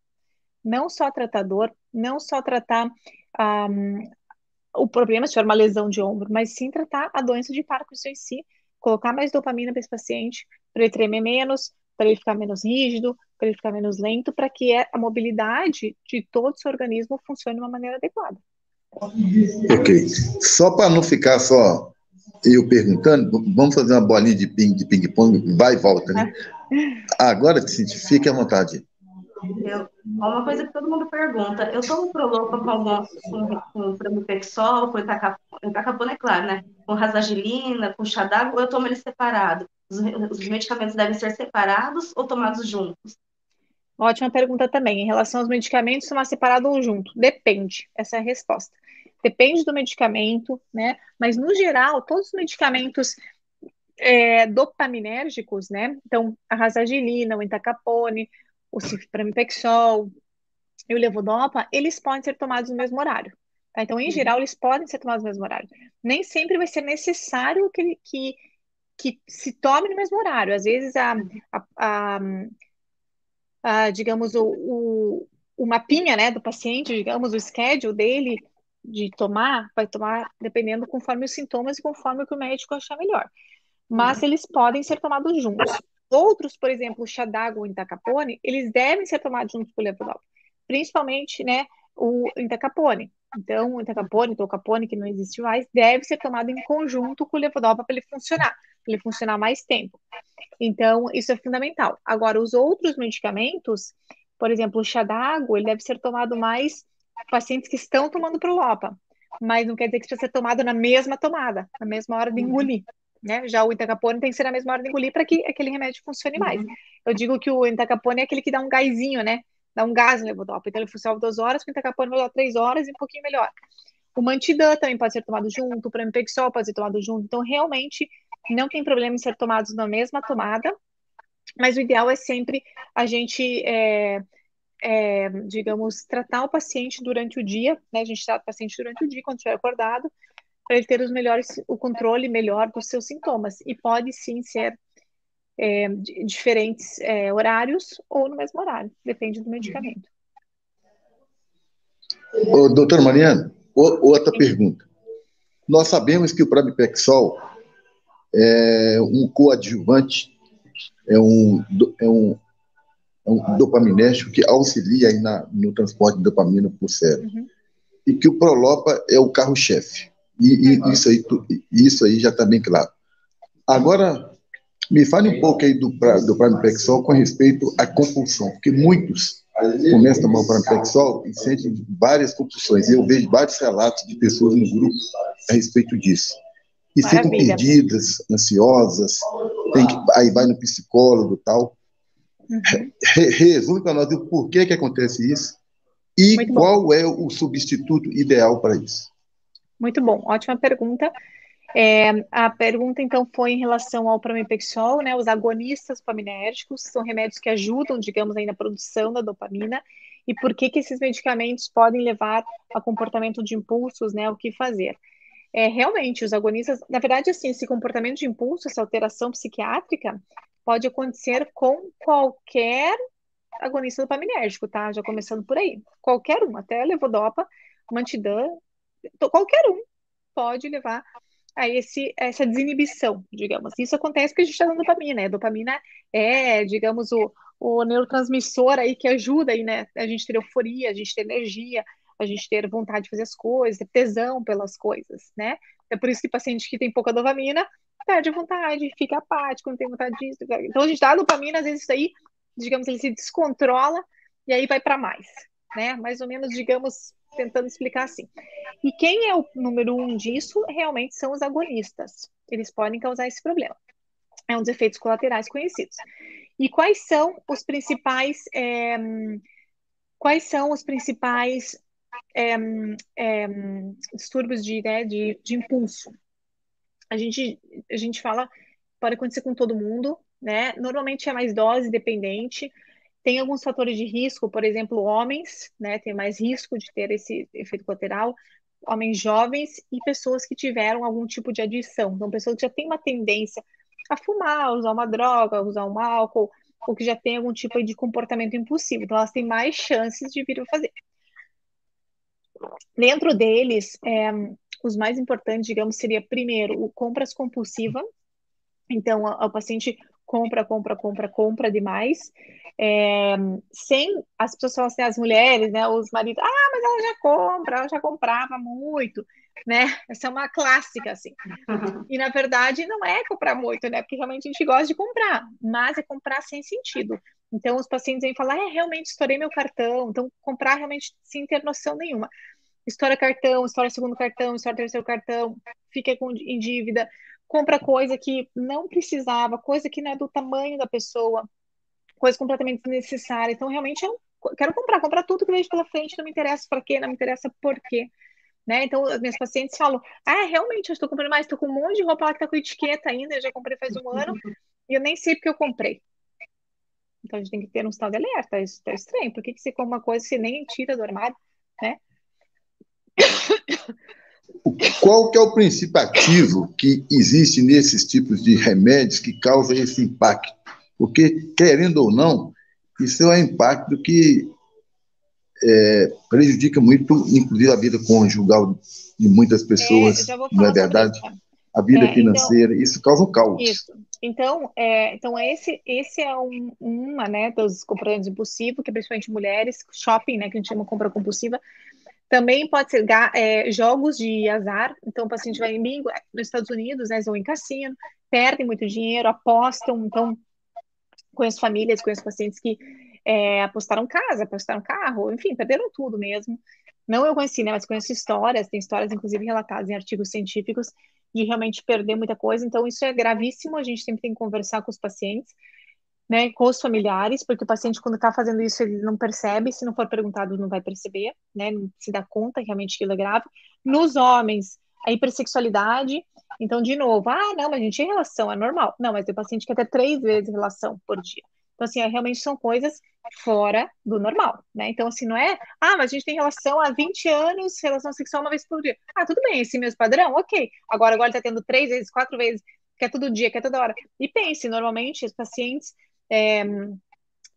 Speaker 2: não só tratador, não só tratar um, o problema se for uma lesão de ombro, mas sim tratar a doença de Parkinson em si, colocar mais dopamina para esse paciente, para ele tremer menos, para ele ficar menos rígido, para ele ficar menos lento, para que a mobilidade de todo o seu organismo funcione de uma maneira adequada.
Speaker 1: Ok. Só para não ficar só eu perguntando, vamos fazer uma bolinha de ping-pong, de ping -pong, vai e volta, né? Agora, fique à vontade.
Speaker 3: Eu, uma coisa que todo mundo pergunta, eu tomo Prolopa com, algum, com, com Pramipexol, com Itacapona, é claro, né? Com Rasagilina, com chá d'água, ou eu tomo ele separado? Os, os medicamentos devem ser separados ou tomados juntos?
Speaker 2: Ótima pergunta também. Em relação aos medicamentos, tomar separado ou junto? Depende. Essa é a resposta. Depende do medicamento, né? Mas, no geral, todos os medicamentos é, dopaminérgicos, né? Então, a rasagilina, o entacapone, o ciframipexol e o levodopa, eles podem ser tomados no mesmo horário. Tá? Então, em uhum. geral, eles podem ser tomados no mesmo horário. Nem sempre vai ser necessário que, que, que se tome no mesmo horário. Às vezes, a, a, a, a digamos, o, o, o mapinha né, do paciente, digamos, o schedule dele de tomar, vai tomar dependendo conforme os sintomas e conforme o que o médico achar melhor. Mas uhum. eles podem ser tomados juntos. Outros, por exemplo, o chá d'água ou entacapone, eles devem ser tomados juntos com o levodopa, principalmente, né, o entacapone. Então, o entacapone, o capone, que não existe mais, deve ser tomado em conjunto com o levodopa para ele funcionar, para ele funcionar mais tempo. Então, isso é fundamental. Agora, os outros medicamentos, por exemplo, o chá d'água, ele deve ser tomado mais pacientes que estão tomando prolopa, mas não quer dizer que precisa ser tomado na mesma tomada, na mesma hora de engolir né? Já o entacapone tem que ser na mesma hora de engolir para que aquele remédio funcione mais. Uhum. Eu digo que o entacapone é aquele que dá um gásinho, né? Dá um gás no levodopa. Então ele funciona duas horas, o entacapone vai dar três horas e um pouquinho melhor. O mantidã também pode ser tomado junto, o pramipexol pode ser tomado junto. Então realmente não tem problema em ser tomados na mesma tomada, mas o ideal é sempre a gente é, é, digamos, tratar o paciente durante o dia, né? A gente trata o paciente durante o dia, quando estiver acordado, para ele ter os melhores, o controle melhor dos seus sintomas. E pode sim ser é, diferentes é, horários ou no mesmo horário, depende do medicamento.
Speaker 1: Ô, doutor Mariana, outra sim. pergunta. Nós sabemos que o Pramipexol é um coadjuvante, é um, é um, é um dopaminérgico que auxilia aí na, no transporte de dopamina para o cérebro. Uhum. E que o Prolopa é o carro-chefe. E, e isso, aí, isso aí já está bem claro. Agora, me fale um pouco aí do, do Pramipexol com respeito à compulsão, porque muitos começam a tomar o Pramipexol e sentem várias compulsões. Eu vejo vários relatos de pessoas no grupo a respeito disso. E Maravilha. ficam perdidas, ansiosas, tem que, aí vai no psicólogo e tal. Uhum. Resume para nós o porquê que acontece isso e qual é o substituto ideal para isso.
Speaker 2: Muito bom, ótima pergunta. É, a pergunta, então, foi em relação ao pramipexol, né, os agonistas dopaminérgicos, são remédios que ajudam, digamos, aí na produção da dopamina, e por que que esses medicamentos podem levar a comportamento de impulsos, né, o que fazer. É, realmente, os agonistas, na verdade, assim, esse comportamento de impulso, essa alteração psiquiátrica, pode acontecer com qualquer agonista dopaminérgico, tá? Já começando por aí. Qualquer um, até levodopa, mantidã, qualquer um pode levar a esse, essa desinibição, digamos. Isso acontece porque a gente está dando dopamina, né? Dopamina é, digamos, o, o neurotransmissor aí que ajuda aí, né? A gente ter euforia, a gente ter energia, a gente ter vontade de fazer as coisas, ter tesão pelas coisas, né? É por isso que paciente que tem pouca dopamina perde a vontade, fica apático, não tem vontade disso. Então a gente dá a dopamina, às vezes isso aí, digamos, ele se descontrola e aí vai para mais, né? Mais ou menos, digamos, tentando explicar assim. E quem é o número um disso realmente são os agonistas. Eles podem causar esse problema. É um dos efeitos colaterais conhecidos. E quais são os principais é, quais são os principais é, é, distúrbios de, né, de, de impulso? A gente, a gente fala, pode acontecer com todo mundo, né? Normalmente é mais dose dependente, tem alguns fatores de risco, por exemplo, homens, né, tem mais risco de ter esse efeito colateral, homens jovens e pessoas que tiveram algum tipo de adição, então pessoas que já têm uma tendência a fumar, usar uma droga, usar um álcool, ou que já tem algum tipo de comportamento impulsivo, então elas têm mais chances de vir a fazer. Dentro deles, é, os mais importantes, digamos, seria primeiro o compras compulsiva, então o paciente compra, compra, compra, compra demais, é, sem as pessoas falam assim, as mulheres, né, os maridos, ah, mas ela já compra, ela já comprava muito, né? Essa é uma clássica, assim. E na verdade não é comprar muito, né? Porque realmente a gente gosta de comprar, mas é comprar sem sentido. Então os pacientes vêm falar, é, realmente estourei meu cartão, então comprar realmente sem ter noção nenhuma. Estoura cartão, estoura segundo cartão, estoura terceiro cartão, fica com, em dívida, compra coisa que não precisava, coisa que não é do tamanho da pessoa, coisa completamente desnecessária. Então, realmente, eu quero comprar, comprar tudo que vejo pela frente, não me interessa para quê, não me interessa por quê. Né? Então, as minhas pacientes falam: Ah, realmente, eu estou comprando mais, estou com um monte de roupa lá que está com etiqueta ainda, eu já comprei faz um ano e eu nem sei porque eu comprei. Então, a gente tem que ter um estado de alerta. Isso está estranho. Por que, que você compra uma coisa que você nem tira do armário? Né?
Speaker 1: Qual que é o princípio ativo que existe nesses tipos de remédios que causa esse impacto? Porque, querendo ou não, isso é um impacto que é, prejudica muito, inclusive, a vida conjugal de muitas pessoas, é, não é verdade? A vida é, financeira, então, isso causa um caos. Isso.
Speaker 2: Então, é, então esse, esse é um, uma né, dos comportamentos impulsivos, que é principalmente mulheres, shopping, né, que a gente chama compra compulsiva, também pode ser é, jogos de azar. Então, o paciente vai em bingo nos Estados Unidos, né, vão em cassino, perdem muito dinheiro, apostam. Então, conheço famílias, conheço pacientes que é, apostaram casa, apostaram carro, enfim, perderam tudo mesmo. Não eu conheci, né, mas conheço histórias, tem histórias, inclusive, relatadas em artigos científicos de realmente perder muita coisa. Então, isso é gravíssimo. A gente sempre tem que conversar com os pacientes né, com os familiares, porque o paciente, quando está fazendo isso, ele não percebe, se não for perguntado, não vai perceber, né, não se dá conta realmente que ele é grave. Nos homens, a hipersexualidade, então, de novo, ah, não, mas a gente tem relação, é normal. Não, mas tem paciente que até três vezes relação por dia. Então, assim, é, realmente são coisas fora do normal, né? Então, assim, não é, ah, mas a gente tem relação há 20 anos, relação sexual uma vez por dia. Ah, tudo bem, esse mesmo padrão, ok. Agora, agora ele tá tendo três vezes, quatro vezes, quer todo dia, quer toda hora. E pense, normalmente, os pacientes é,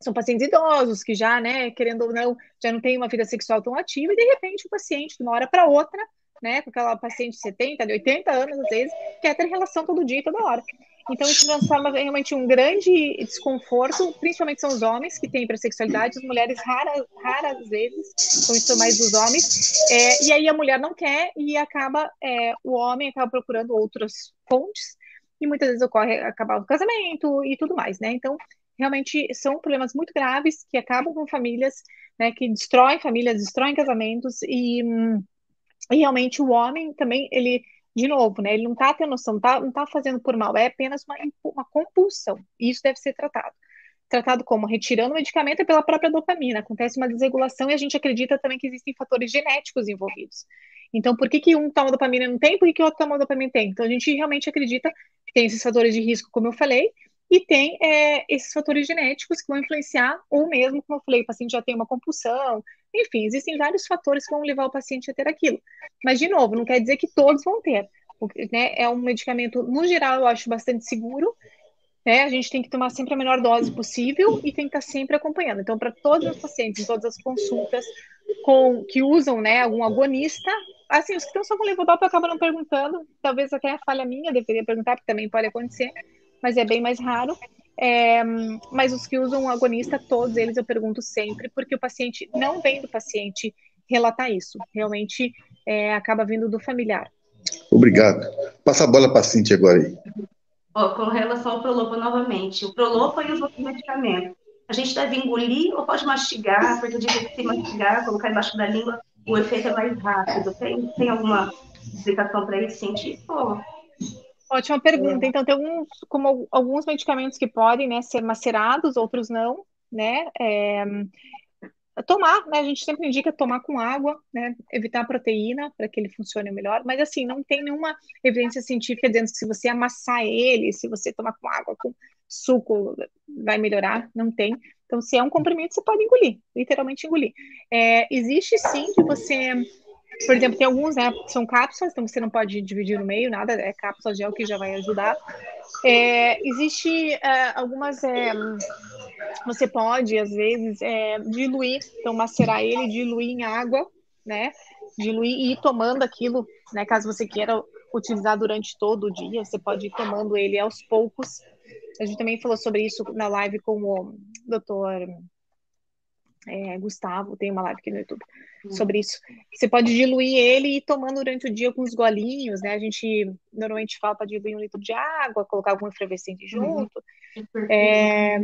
Speaker 2: são pacientes idosos que já, né, querendo ou não, já não tem uma vida sexual tão ativa e de repente o paciente, de uma hora para outra, né, com aquela paciente de 70, de 80 anos às vezes, quer ter relação todo dia, toda hora. Então isso transforma realmente um grande desconforto, principalmente são os homens que têm hipersexualidade, as mulheres raras, raras vezes, então isso é mais dos homens, é, e aí a mulher não quer e acaba, é, o homem acaba procurando outras fontes, e muitas vezes ocorre acabar o casamento e tudo mais, né? Então, realmente são problemas muito graves que acabam com famílias, né, que destroem famílias, destroem casamentos e, e realmente o homem também, ele, de novo, né, ele não está tendo noção, tá, não está fazendo por mal, é apenas uma, uma compulsão, e isso deve ser tratado. Tratado como retirando o medicamento pela própria dopamina, acontece uma desregulação e a gente acredita também que existem fatores genéticos envolvidos. Então, por que, que um toma dopamina não tem, por que, que outro toma dopamina tem? Então, a gente realmente acredita que tem esses fatores de risco, como eu falei, e tem é, esses fatores genéticos que vão influenciar, ou mesmo, como eu falei, o paciente já tem uma compulsão, Enfim, existem vários fatores que vão levar o paciente a ter aquilo. Mas, de novo, não quer dizer que todos vão ter. Porque, né, é um medicamento, no geral, eu acho bastante seguro. Né? A gente tem que tomar sempre a menor dose possível e tem que estar sempre acompanhando. Então, para todos os pacientes, todas as consultas com que usam né, algum agonista, assim, os que estão só com levodopa acabam não perguntando, talvez até a falha minha, deveria perguntar, porque também pode acontecer, mas é bem mais raro. É, mas os que usam agonista, todos eles eu pergunto sempre, porque o paciente não vem do paciente relatar isso, realmente é, acaba vindo do familiar.
Speaker 1: Obrigado. Passa a bola para a Cintia agora aí.
Speaker 3: com relação ao Prolopa novamente, o Prolopa e os outros medicamentos, a gente deve engolir ou pode mastigar, porque dizem que se mastigar, colocar embaixo da língua, o efeito é mais rápido. Tem, tem alguma explicação para isso científico?
Speaker 2: Ótima pergunta. Então, tem alguns, como alguns medicamentos que podem né, ser macerados, outros não, né? É, tomar, né? A gente sempre indica tomar com água, né? Evitar a proteína para que ele funcione melhor. Mas assim, não tem nenhuma evidência científica dizendo que se você amassar ele, se você tomar com água, com suco, vai melhorar. Não tem. Então, se é um comprimido, você pode engolir, literalmente engolir. É, existe sim que você por exemplo, tem alguns, né, são cápsulas, então você não pode dividir no meio, nada, é cápsula gel que já vai ajudar. É, existe é, algumas, é, você pode, às vezes, é, diluir, então macerar ele, diluir em água, né, diluir e ir tomando aquilo, né, caso você queira utilizar durante todo o dia, você pode ir tomando ele aos poucos. A gente também falou sobre isso na live com o doutor é, Gustavo, tem uma live aqui no YouTube hum. sobre isso. Você pode diluir ele e ir tomando durante o dia com os golinhos, né? A gente normalmente fala para diluir um litro de água, colocar algum efervescente uhum. junto. Uhum. É,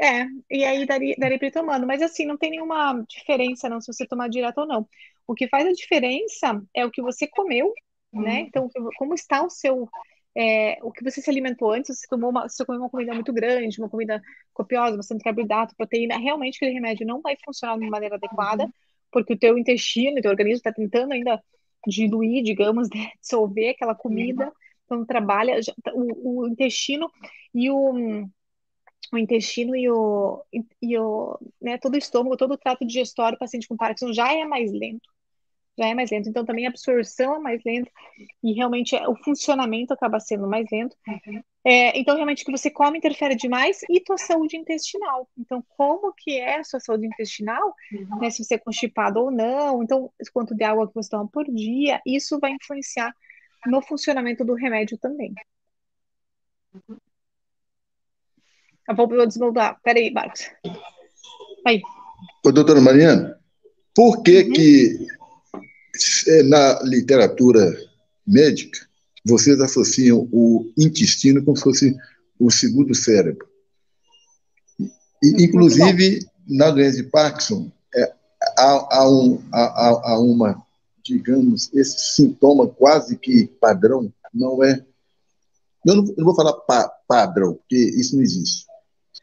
Speaker 2: é, e aí daria, daria para ir tomando. Mas assim, não tem nenhuma diferença não se você tomar direto ou não. O que faz a diferença é o que você comeu, né? uhum. né? Então, como está o seu é, o que você se alimentou antes, você tomou uma, você comeu uma comida muito grande, uma comida copiosa, bastante carboidrato, proteína, realmente aquele remédio não vai funcionar de maneira adequada, uhum. porque o teu intestino, o teu organismo está tentando ainda diluir, digamos, né, dissolver aquela comida, uhum. então trabalha tá, o, o, intestino e o o intestino e o, e o né, todo o estômago, todo o trato digestório, paciente com Parkinson já é mais lento é mais lento. Então, também a absorção é mais lenta e realmente o funcionamento acaba sendo mais lento. Uhum. É, então, realmente, o que você come interfere demais e tua saúde intestinal. Então, como que é a sua saúde intestinal, uhum. né, se você é constipado ou não, então, quanto de água que você toma por dia, isso vai influenciar no funcionamento do remédio também. Uhum. Eu vou desmoldar. Peraí, Marcos. Aí.
Speaker 1: Ô, doutora Mariana, por que uhum. que é, na literatura médica, vocês associam o intestino como se fosse o segundo cérebro. E, inclusive, na doença de Parkinson, é, há, há, um, há, há, uma, digamos, esse sintoma quase que padrão, não é. Eu não, eu vou falar pa, padrão, porque isso não existe.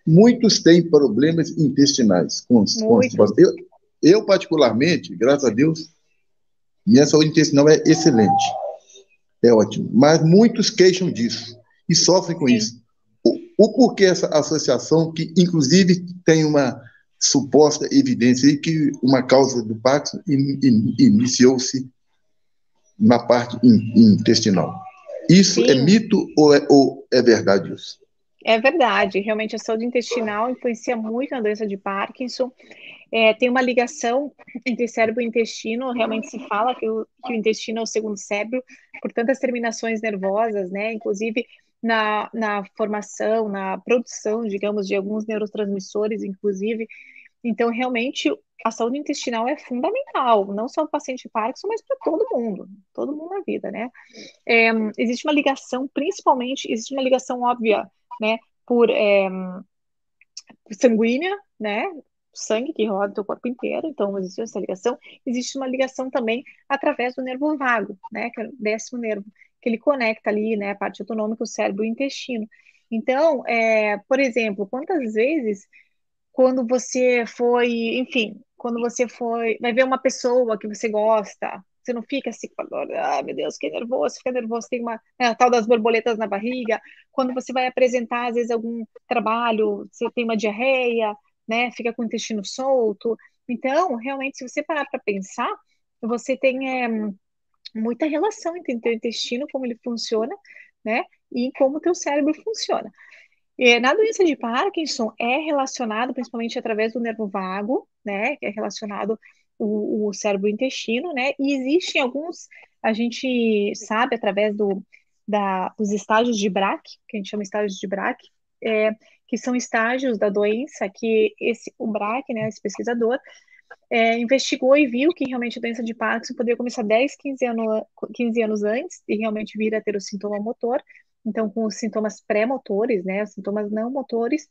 Speaker 1: Muitos têm problemas intestinais. Com, com eu, eu, particularmente, graças a Deus, minha saúde intestinal é excelente. É ótimo. Mas muitos queixam disso e sofrem com Sim. isso. O, o porquê essa associação, que inclusive tem uma suposta evidência de que uma causa do Parkinson in, in, iniciou-se na parte in, intestinal. Isso é Sim. é mito ou é, ou é verdade isso?
Speaker 2: É verdade, realmente a saúde intestinal influencia muito na doença de Parkinson. É, tem uma ligação entre cérebro e intestino, realmente se fala que o, que o intestino é o segundo cérebro, por tantas terminações nervosas, né? Inclusive na, na formação, na produção, digamos, de alguns neurotransmissores, inclusive. Então, realmente, a saúde intestinal é fundamental, não só para o paciente Parkinson, mas para todo mundo, todo mundo na vida, né? É, existe uma ligação, principalmente, existe uma ligação óbvia né, por é, sanguínea, né, sangue que roda o corpo inteiro, então existe essa ligação. Existe uma ligação também através do nervo vago, né, que é o décimo nervo, que ele conecta ali, né, a parte autonômica, o cérebro e o intestino. Então, é, por exemplo, quantas vezes quando você foi, enfim, quando você foi, vai ver uma pessoa que você gosta, você não fica assim, ah, meu Deus, que nervoso, fica nervoso, tem uma né, tal das borboletas na barriga. Quando você vai apresentar, às vezes, algum trabalho, você tem uma diarreia, né, fica com o intestino solto. Então, realmente, se você parar para pensar, você tem é, muita relação entre o teu intestino, como ele funciona, né, e como o teu cérebro funciona. E, na doença de Parkinson é relacionado principalmente através do nervo vago, né, que é relacionado o, o cérebro e o intestino, né, e existem alguns, a gente sabe através do, da, dos estágios de Braque, que a gente chama estágios de Braque, é, que são estágios da doença que esse, o Braque, né, esse pesquisador, é, investigou e viu que realmente a doença de Parkinson poderia começar 10, 15 anos, 15 anos antes e realmente vir a ter o sintoma motor, então com os sintomas pré-motores, né, sintomas não motores,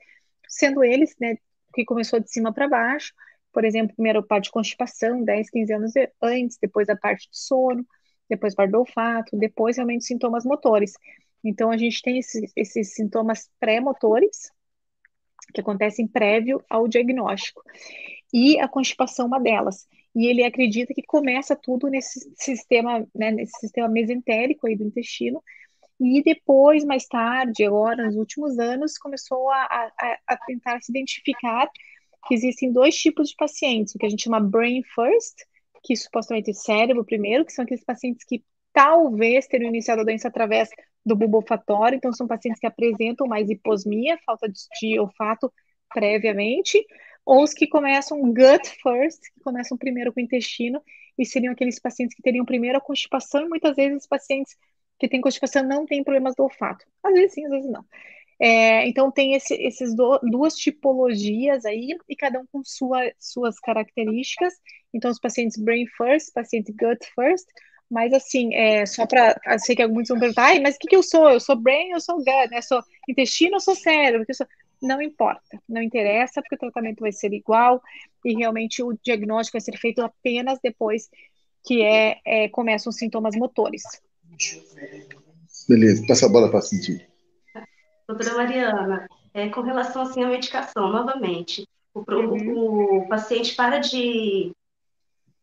Speaker 2: sendo eles, né, que começou de cima para baixo, por exemplo, primeiro a parte de constipação, 10, 15 anos antes, depois a parte de sono, depois parte do olfato, depois realmente sintomas motores. Então a gente tem esses, esses sintomas pré-motores, que acontecem prévio ao diagnóstico e a constipação é uma delas. E ele acredita que começa tudo nesse sistema, né, nesse sistema mesentérico aí do intestino, e depois, mais tarde, agora, nos últimos anos, começou a, a, a tentar se identificar que existem dois tipos de pacientes, o que a gente chama brain first, que supostamente é cérebro primeiro, que são aqueles pacientes que talvez tenham iniciado a doença através do bulbo olfatório, então são pacientes que apresentam mais hiposmia, falta de, de olfato previamente, ou os que começam gut first, que começam primeiro com o intestino, e seriam aqueles pacientes que teriam primeiro a constipação, e muitas vezes os pacientes que têm constipação não têm problemas do olfato. Às vezes sim, às vezes não. É, então tem esse, esses duas tipologias aí, e cada um com sua, suas características. Então, os pacientes brain first, paciente gut first, mas assim, é, só para. Sei que alguns vão perguntar, mas o que, que eu sou? Eu sou brain, eu sou gut, né? Sou intestino, eu sou cérebro? Eu sou não importa, não interessa, porque o tratamento vai ser igual e realmente o diagnóstico vai ser feito apenas depois que é, é começam os sintomas motores.
Speaker 1: Beleza, passa a bola para a Cintia.
Speaker 3: Doutora Mariana, é, com relação assim, à medicação, novamente, o, uhum. o paciente para de,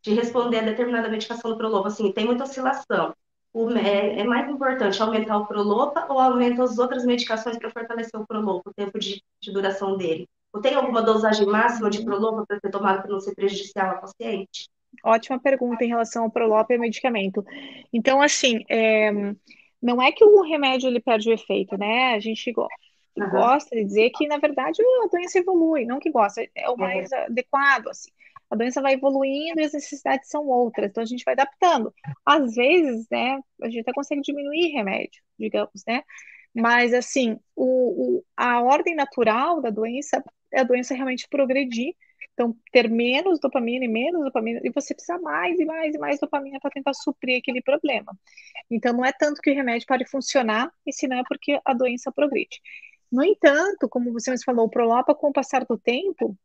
Speaker 3: de responder a determinada medicação do Prolovo, assim, tem muita oscilação o, é, é, mais importante aumentar o Prolopa ou aumentar as outras medicações para fortalecer o Prolopa, o tempo de, de, duração dele? Ou tem alguma dosagem máxima de Prolopa para ser tomada para não ser prejudicial ao paciente?
Speaker 2: Ótima pergunta em relação ao Prolopa e ao medicamento. Então, assim, é, não é que o remédio ele perde o efeito, né? A gente uhum. gosta de dizer que, na verdade, a doença evolui, não que gosta, é o mais é. adequado, assim a doença vai evoluindo e as necessidades são outras, então a gente vai adaptando. Às vezes, né, a gente até consegue diminuir remédio, digamos, né, mas assim, o, o, a ordem natural da doença é a doença realmente progredir, então ter menos dopamina e menos dopamina, e você precisa mais e mais e mais dopamina para tentar suprir aquele problema. Então não é tanto que o remédio pare funcionar, e se não é porque a doença progride. No entanto, como você me falou, o Prolopa, com o passar do tempo,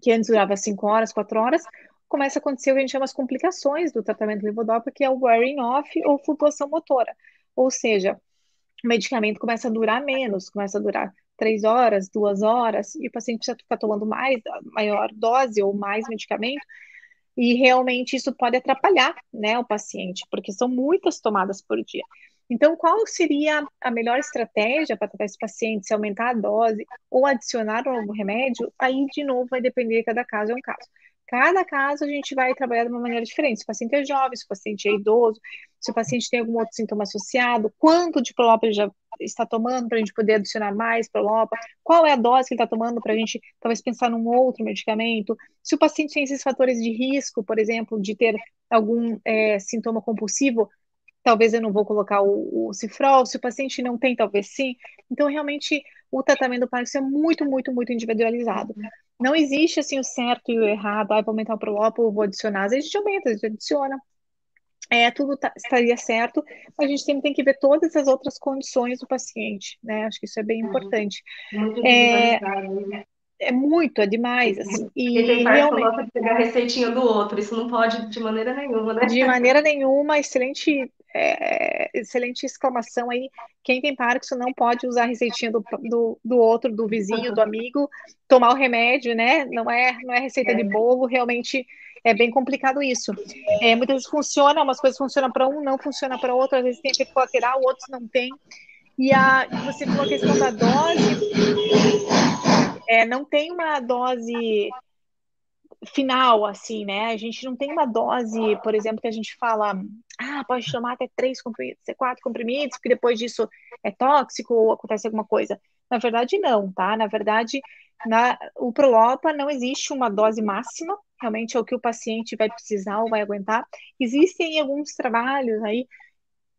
Speaker 2: que antes durava 5 horas, 4 horas, começa a acontecer o que a gente chama as complicações do tratamento levodopa, que é o wearing off ou flutuação motora. Ou seja, o medicamento começa a durar menos, começa a durar 3 horas, 2 horas, e o paciente precisa ficar tomando mais, maior dose ou mais medicamento, e realmente isso pode atrapalhar né, o paciente, porque são muitas tomadas por dia. Então, qual seria a melhor estratégia para tratar esse paciente? Se aumentar a dose ou adicionar um novo remédio? Aí, de novo, vai depender, cada caso é um caso. Cada caso a gente vai trabalhar de uma maneira diferente. Se o paciente é jovem, se o paciente é idoso, se o paciente tem algum outro sintoma associado, quanto de prolopa ele já está tomando para a gente poder adicionar mais prolopa, qual é a dose que ele está tomando para a gente talvez pensar num outro medicamento, se o paciente tem esses fatores de risco, por exemplo, de ter algum é, sintoma compulsivo, talvez eu não vou colocar o, o cifrol, se o paciente não tem, talvez sim. Então, realmente, o tratamento do Parkinson é muito, muito, muito individualizado. Não existe, assim, o certo e o errado, ah, vou aumentar o Prolopo, vou adicionar. Às vezes a gente aumenta, a gente adiciona. É, tudo tá, estaria certo, mas a gente sempre tem que ver todas as outras condições do paciente, né? Acho que isso é bem uhum. importante. Muito é, né? é muito, é demais, assim.
Speaker 3: E, e tem realmente... pegar a receitinha do outro, isso não pode de maneira nenhuma, né?
Speaker 2: De maneira nenhuma, excelente é, excelente exclamação aí. Quem tem Parkinson não pode usar a receitinha do, do, do, outro, do vizinho, do amigo, tomar o remédio, né? Não é, não é receita de bolo, realmente é bem complicado isso. É, muitas vezes funciona, umas coisas funcionam para um, não funciona para outro, às vezes tem efeito colateral, outros não tem. E a, você falou a questão da dose, é, não tem uma dose final, assim, né? A gente não tem uma dose, por exemplo, que a gente fala, ah, pode tomar até três comprimidos, até quatro comprimidos, porque depois disso é tóxico ou acontece alguma coisa. Na verdade, não, tá? Na verdade, na, o Prolopa não existe uma dose máxima, realmente é o que o paciente vai precisar ou vai aguentar. Existem alguns trabalhos aí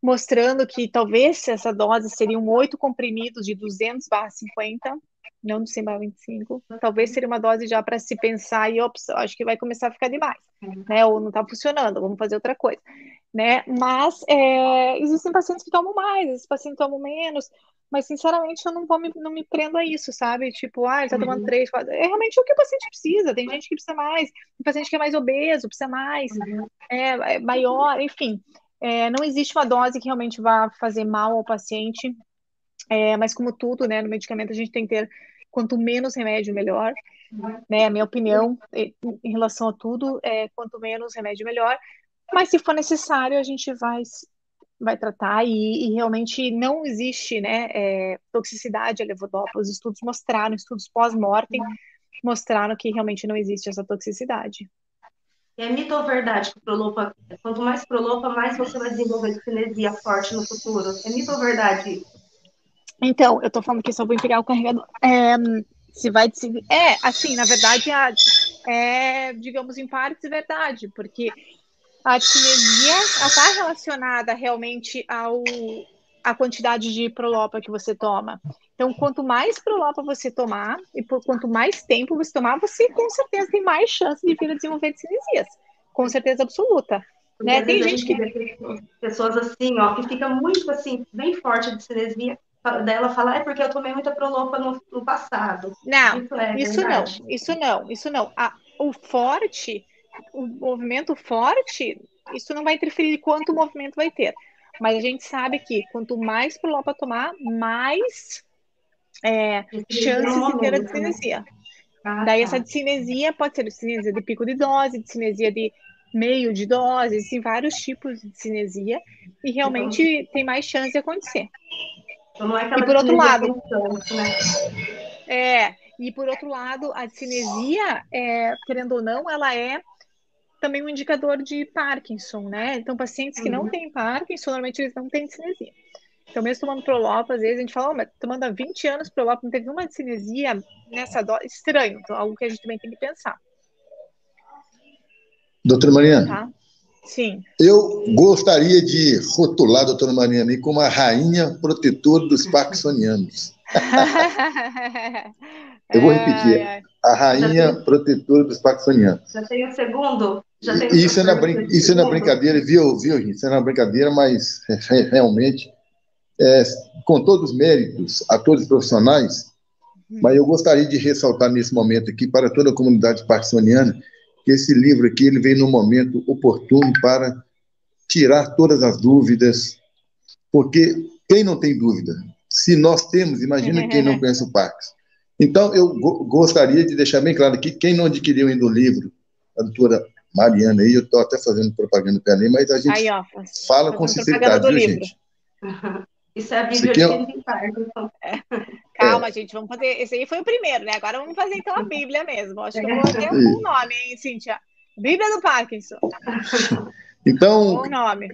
Speaker 2: mostrando que talvez essa dose seriam oito comprimidos de 200 barra 50, não de 100 barra 25. Talvez seria uma dose já para se pensar e, ops, acho que vai começar a ficar demais, né? Ou não está funcionando, vamos fazer outra coisa, né? Mas é, existem pacientes que tomam mais, esses pacientes tomam menos, mas sinceramente eu não vou me, não me prendo a isso, sabe? Tipo, ah, ele tá tomando uhum. três, quatro. É realmente o que o paciente precisa. Tem gente que precisa mais, tem paciente que é mais obeso, precisa mais, uhum. é, é, maior, enfim. É, não existe uma dose que realmente vá fazer mal ao paciente, é, mas como tudo, né, no medicamento a gente tem que ter quanto menos remédio, melhor. Né, a minha opinião em relação a tudo é quanto menos remédio, melhor. Mas se for necessário, a gente vai vai tratar e, e, realmente não existe né, é, toxicidade a levodopa. Os estudos mostraram, estudos pós-mortem, mostraram que realmente não existe essa toxicidade.
Speaker 3: É mito ou verdade que prolopa, quanto mais prolopa, mais você vai desenvolver cinesia forte no futuro? É mito ou verdade?
Speaker 2: Então, eu tô falando que só vou pegar o carregador. É, se vai É, assim, na verdade, é, digamos, em partes, verdade, porque a cinesia está relacionada realmente ao a quantidade de prolopa que você toma. Então, quanto mais prolopa você tomar e por quanto mais tempo você tomar, você com certeza tem mais chance de vir a desenvolver cinesias. Com certeza absoluta. né? Tem gente que
Speaker 3: pessoas assim, ó, que fica muito assim, bem forte de cinesia, dela fala, é porque eu tomei muita prolopa no, no passado.
Speaker 2: Não, isso, é isso não, isso não, isso não. A, o forte o movimento forte, isso não vai interferir quanto o movimento vai ter. Mas a gente sabe que quanto mais Prolopa tomar, mais é, chances de ter a discinesia. Ah, Daí tá. essa discinesia pode ser discinesia de pico de dose, discinesia de meio de dose, existem vários tipos de discinesia e realmente então, tem mais chance de acontecer.
Speaker 3: Então não é e por outro lado, né?
Speaker 2: é, e por outro lado, a cinesia, é, querendo ou não, ela é também um indicador de Parkinson, né? Então, pacientes que uhum. não têm Parkinson, normalmente eles não têm cinesia. Então, mesmo tomando Prolopa, às vezes a gente fala, oh, mas tomando há 20 anos Prolopa, não teve uma cinesia nessa dose. Estranho, então, algo que a gente também tem que pensar.
Speaker 1: Doutora Mariana.
Speaker 2: Tá? Sim.
Speaker 1: Eu gostaria de rotular a doutora Mariana como a rainha protetora dos parkinsonianos. Eu vou repetir. É, é. A rainha tem... protetora dos parkinsonianos.
Speaker 3: Já tem o segundo? Já
Speaker 1: tem isso, é na brin... isso é na brincadeira, viu, viu, gente? Isso é na brincadeira, mas realmente, é, com todos os méritos a todos os profissionais, uhum. mas eu gostaria de ressaltar nesse momento aqui para toda a comunidade parkinsoniana que esse livro aqui ele veio no momento oportuno para tirar todas as dúvidas, porque quem não tem dúvida? Se nós temos, imagina quem não conhece o Parkinson. Então, eu go gostaria de deixar bem claro que quem não adquiriu ainda o livro, a doutora Mariana aí, eu estou até fazendo propaganda para ela, mas a gente aí, ó, fala com sinceridade, viu, gente?
Speaker 3: Isso é a Bíblia de
Speaker 2: então. é. Calma, é. gente, vamos fazer. Esse aí foi o primeiro, né? Agora vamos fazer então a Bíblia mesmo. Acho que eu vou ter um nome, hein, Cíntia? Bíblia do Parkinson.
Speaker 1: Então, Bom nome.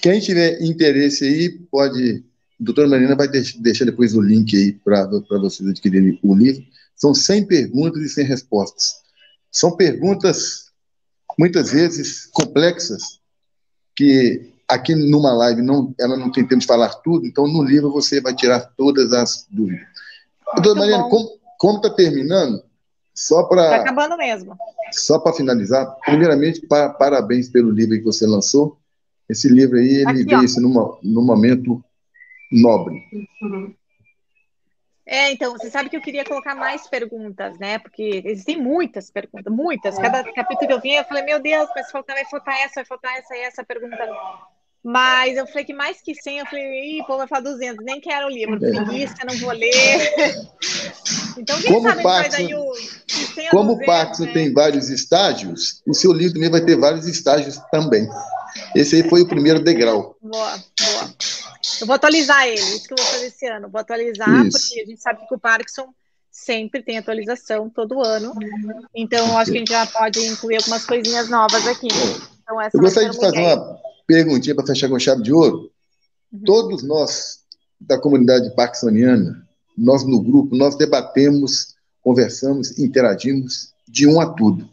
Speaker 1: quem tiver interesse aí, pode a doutora Marina vai deixar depois o link aí para vocês adquirirem o livro. São 100 perguntas e 100 respostas. São perguntas, muitas vezes, complexas, que aqui numa live não, ela não tem tempo de falar tudo, então no livro você vai tirar todas as dúvidas. Doutora Mariana, como está terminando, só para. Está
Speaker 2: acabando mesmo.
Speaker 1: Só para finalizar, primeiramente, pa, parabéns pelo livro que você lançou. Esse livro aí, ele Aqui, veio assim, numa, num momento nobre. Uhum.
Speaker 2: É, então, você sabe que eu queria colocar mais perguntas, né? Porque existem muitas perguntas, muitas. Cada capítulo que eu vinha, eu falei, meu Deus, mas falta, vai faltar essa, vai faltar essa e essa pergunta. Mas eu falei que mais que 100, eu falei, ih, pô, vai falar 200, nem quero o livro, é. preguiça, não vou ler.
Speaker 1: então, quem como sabe Paxson, aí o, Como o Paxson né? tem vários estágios, o seu livro também vai ter vários estágios também. Esse aí foi o primeiro degrau.
Speaker 2: Boa, boa. Eu vou atualizar ele, isso que eu vou fazer esse ano. Vou atualizar, isso. porque a gente sabe que o Parkinson sempre tem atualização todo ano. Então, acho que a gente já pode incluir algumas coisinhas novas aqui. Então,
Speaker 1: essa Eu gostaria de fazer uma perguntinha para fechar com chave de ouro. Uhum. Todos nós da comunidade parkinsoniana, nós no grupo, nós debatemos, conversamos, interagimos de um a tudo.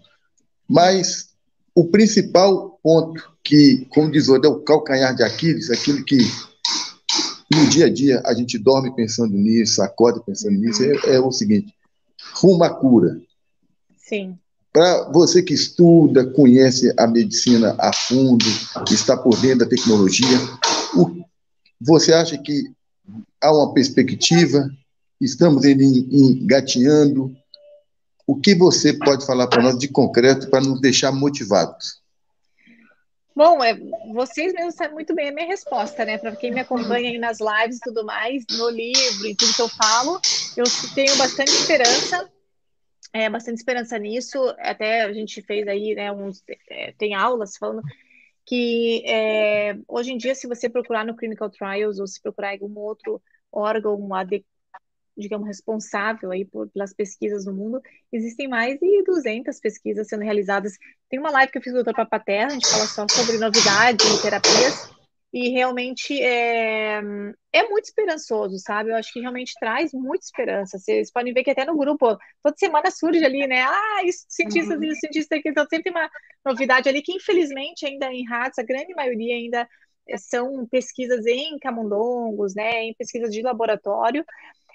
Speaker 1: Mas o principal ponto que, como diz o é o calcanhar de Aquiles, aquilo que no dia a dia a gente dorme pensando nisso, acorda pensando nisso, é, é o seguinte: rumo à cura.
Speaker 2: Sim.
Speaker 1: Para você que estuda, conhece a medicina a fundo, está por dentro da tecnologia, o, você acha que há uma perspectiva? Estamos engatinhando? O que você pode falar para nós de concreto para nos deixar motivados?
Speaker 2: Bom, é, vocês mesmos sabem muito bem a minha resposta, né? Para quem me acompanha aí nas lives e tudo mais, no livro e tudo que eu falo, eu tenho bastante esperança, é, bastante esperança nisso. Até a gente fez aí, né, uns, é, tem aulas falando que é, hoje em dia, se você procurar no Clinical Trials ou se procurar algum outro órgão digamos, responsável aí por, pelas pesquisas no mundo, existem mais de 200 pesquisas sendo realizadas. Tem uma live que eu fiz com o Dr. Papaterra, a gente fala só sobre novidades em terapias, e realmente é, é muito esperançoso, sabe? Eu acho que realmente traz muita esperança. Vocês podem ver que até no grupo, toda semana surge ali, né? Ah, isso, cientistas uhum. e cientistas aqui, então sempre tem uma novidade ali que, infelizmente, ainda em ratos, a grande maioria ainda são pesquisas em camundongos, né? Em pesquisas de laboratório,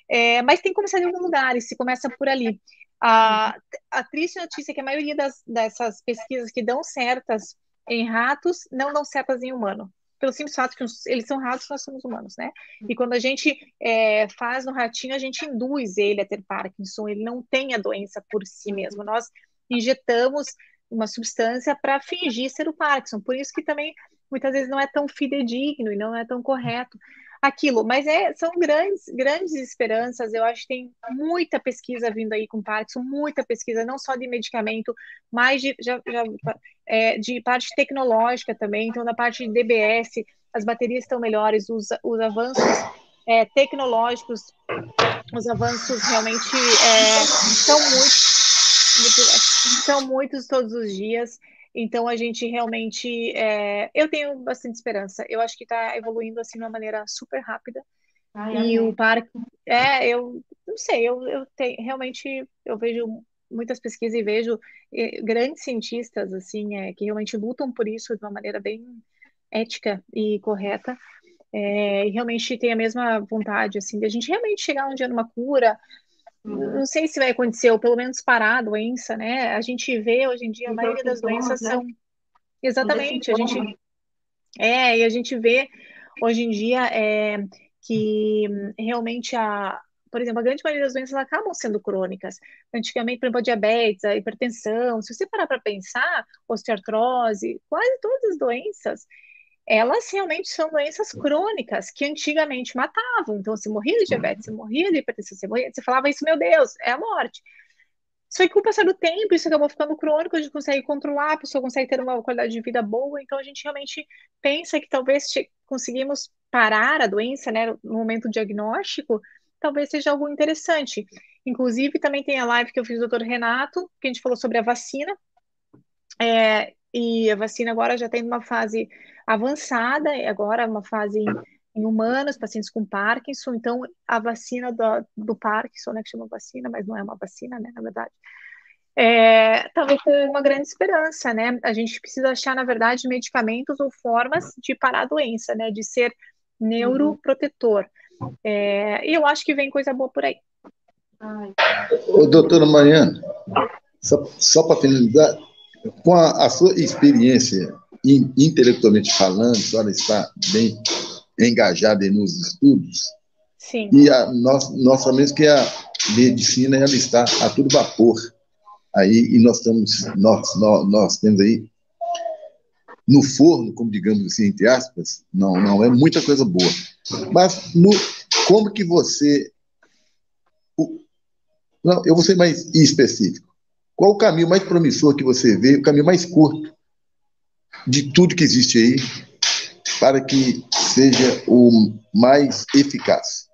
Speaker 2: é, mas tem que começar em algum lugar, e se começa por ali. A, a triste notícia é que a maioria das, dessas pesquisas que dão certas em ratos não dão certas em humano. Pelo simples fato que eles são ratos, nós somos humanos, né? E quando a gente é, faz no ratinho, a gente induz ele a ter Parkinson, ele não tem a doença por si mesmo. Nós injetamos uma substância para fingir ser o Parkinson. Por isso que também muitas vezes não é tão fidedigno e não é tão correto aquilo. Mas é, são grandes, grandes esperanças. Eu acho que tem muita pesquisa vindo aí com Parkinson, muita pesquisa, não só de medicamento, mas de, já, já, é, de parte tecnológica também. Então, na parte de DBS, as baterias estão melhores, os, os avanços é, tecnológicos, os avanços realmente é, são muitos, são muitos todos os dias. Então a gente realmente, é, eu tenho bastante esperança. Eu acho que está evoluindo assim de uma maneira super rápida. Ai, e o parque, é, eu não sei, eu, eu tenho, realmente eu vejo muitas pesquisas e vejo eh, grandes cientistas assim é, que realmente lutam por isso de uma maneira bem ética e correta. É, e realmente tem a mesma vontade assim de a gente realmente chegar um dia numa cura não sei se vai acontecer, ou pelo menos parar a doença, né? A gente vê hoje em dia, a maioria das doenças né? são. Exatamente, a gente. É, e a gente vê hoje em dia é, que realmente a. Por exemplo, a grande maioria das doenças acabam sendo crônicas. Antigamente, por exemplo, a diabetes, a hipertensão, se você parar para pensar, osteoartrose, quase todas as doenças, elas realmente são doenças crônicas que antigamente matavam. Então, se morria de diabetes, se morria de hipertensão, se morria, você falava isso, meu Deus, é a morte. Só que com o passar do tempo, isso acabou ficando crônico, a gente consegue controlar, a pessoa consegue ter uma qualidade de vida boa, então a gente realmente pensa que talvez conseguimos parar a doença, né, no momento diagnóstico, talvez seja algo interessante. Inclusive, também tem a live que eu fiz do Dr. Renato, que a gente falou sobre a vacina, é, e a vacina agora já tem uma fase avançada, agora uma fase em, em, humanos, pacientes com Parkinson, então a vacina do, do Parkinson, né, que chama vacina, mas não é uma vacina, né, na verdade, é, talvez tenha uma grande esperança, né, a gente precisa achar, na verdade, medicamentos ou formas de parar a doença, né, de ser neuroprotetor, é, e eu acho que vem coisa boa por aí.
Speaker 1: Ô, doutora Mariana, só, só para finalizar, com a, a sua experiência intelectualmente falando, a senhora está bem engajada nos estudos.
Speaker 2: Sim.
Speaker 1: E a, nós, nós sabemos que a medicina ela está a todo vapor. Aí, e nós estamos, nós, nós, nós temos aí no forno, como digamos assim, entre aspas, não, não é muita coisa boa. Mas no, como que você. O, não, eu vou ser mais específico. Qual o caminho mais promissor que você vê, o caminho mais curto de tudo que existe aí para que seja o mais eficaz.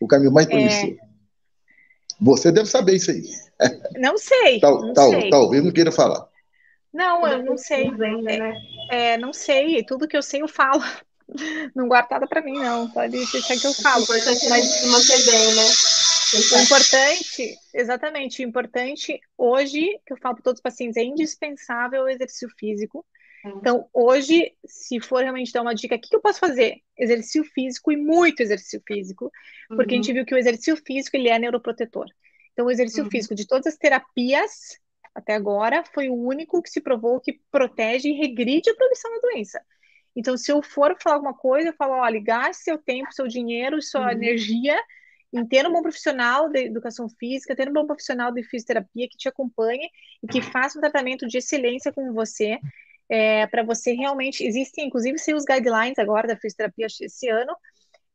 Speaker 1: O caminho mais é. promissor. Você deve saber isso aí.
Speaker 2: Não sei. Tal, não tal, sei.
Speaker 1: Talvez não queira falar.
Speaker 2: Não, eu não sei. É, é, não sei. Tudo que eu sei eu falo. Não guarda nada para mim, não. Pode deixar que eu falo.
Speaker 3: O importante é é manter bem, né?
Speaker 2: O importante, exatamente, o importante hoje, que eu falo para todos os pacientes, é indispensável o exercício físico. É. Então, hoje, se for realmente dar uma dica, o que eu posso fazer? Exercício físico e muito exercício físico, porque uhum. a gente uhum. viu que o exercício físico ele é neuroprotetor. Então, o exercício uhum. físico de todas as terapias até agora foi o único que se provou que protege e regride a progressão da doença. Então, se eu for falar alguma coisa, eu falo, olha, gaste seu tempo, seu dinheiro, sua uhum. energia em ter um bom profissional de educação física, ter um bom profissional de fisioterapia que te acompanhe e que faça um tratamento de excelência com você, é, para você realmente. Existem, inclusive, os guidelines agora da fisioterapia esse ano.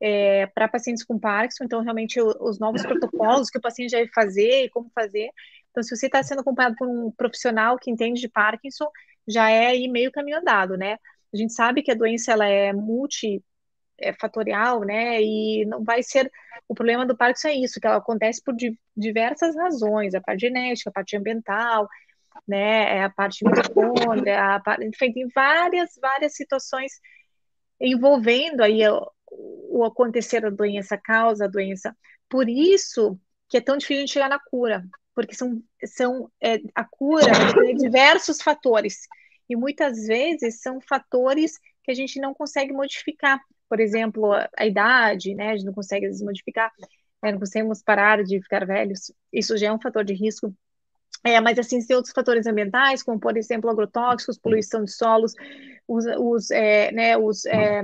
Speaker 2: É, para pacientes com Parkinson, então realmente os novos protocolos que o paciente deve fazer e como fazer. Então, se você está sendo acompanhado por um profissional que entende de Parkinson, já é aí meio caminho andado, né? A gente sabe que a doença ela é multi é, né? E não vai ser o problema do Parkinson é isso, que ela acontece por diversas razões, a parte genética, a parte ambiental, né? É a parte mitocôndria, a parte, enfim, tem várias várias situações envolvendo aí o, o acontecer da doença, a causa da doença. Por isso que é tão difícil chegar na cura, porque são, são é, a cura tem diversos fatores e muitas vezes são fatores que a gente não consegue modificar por exemplo, a, a idade, né? A gente não consegue modificar, né, não conseguimos parar de ficar velhos. Isso já é um fator de risco. É, mas assim, tem outros fatores ambientais, como por exemplo agrotóxicos, poluição de solos, os, os, é, né, os é,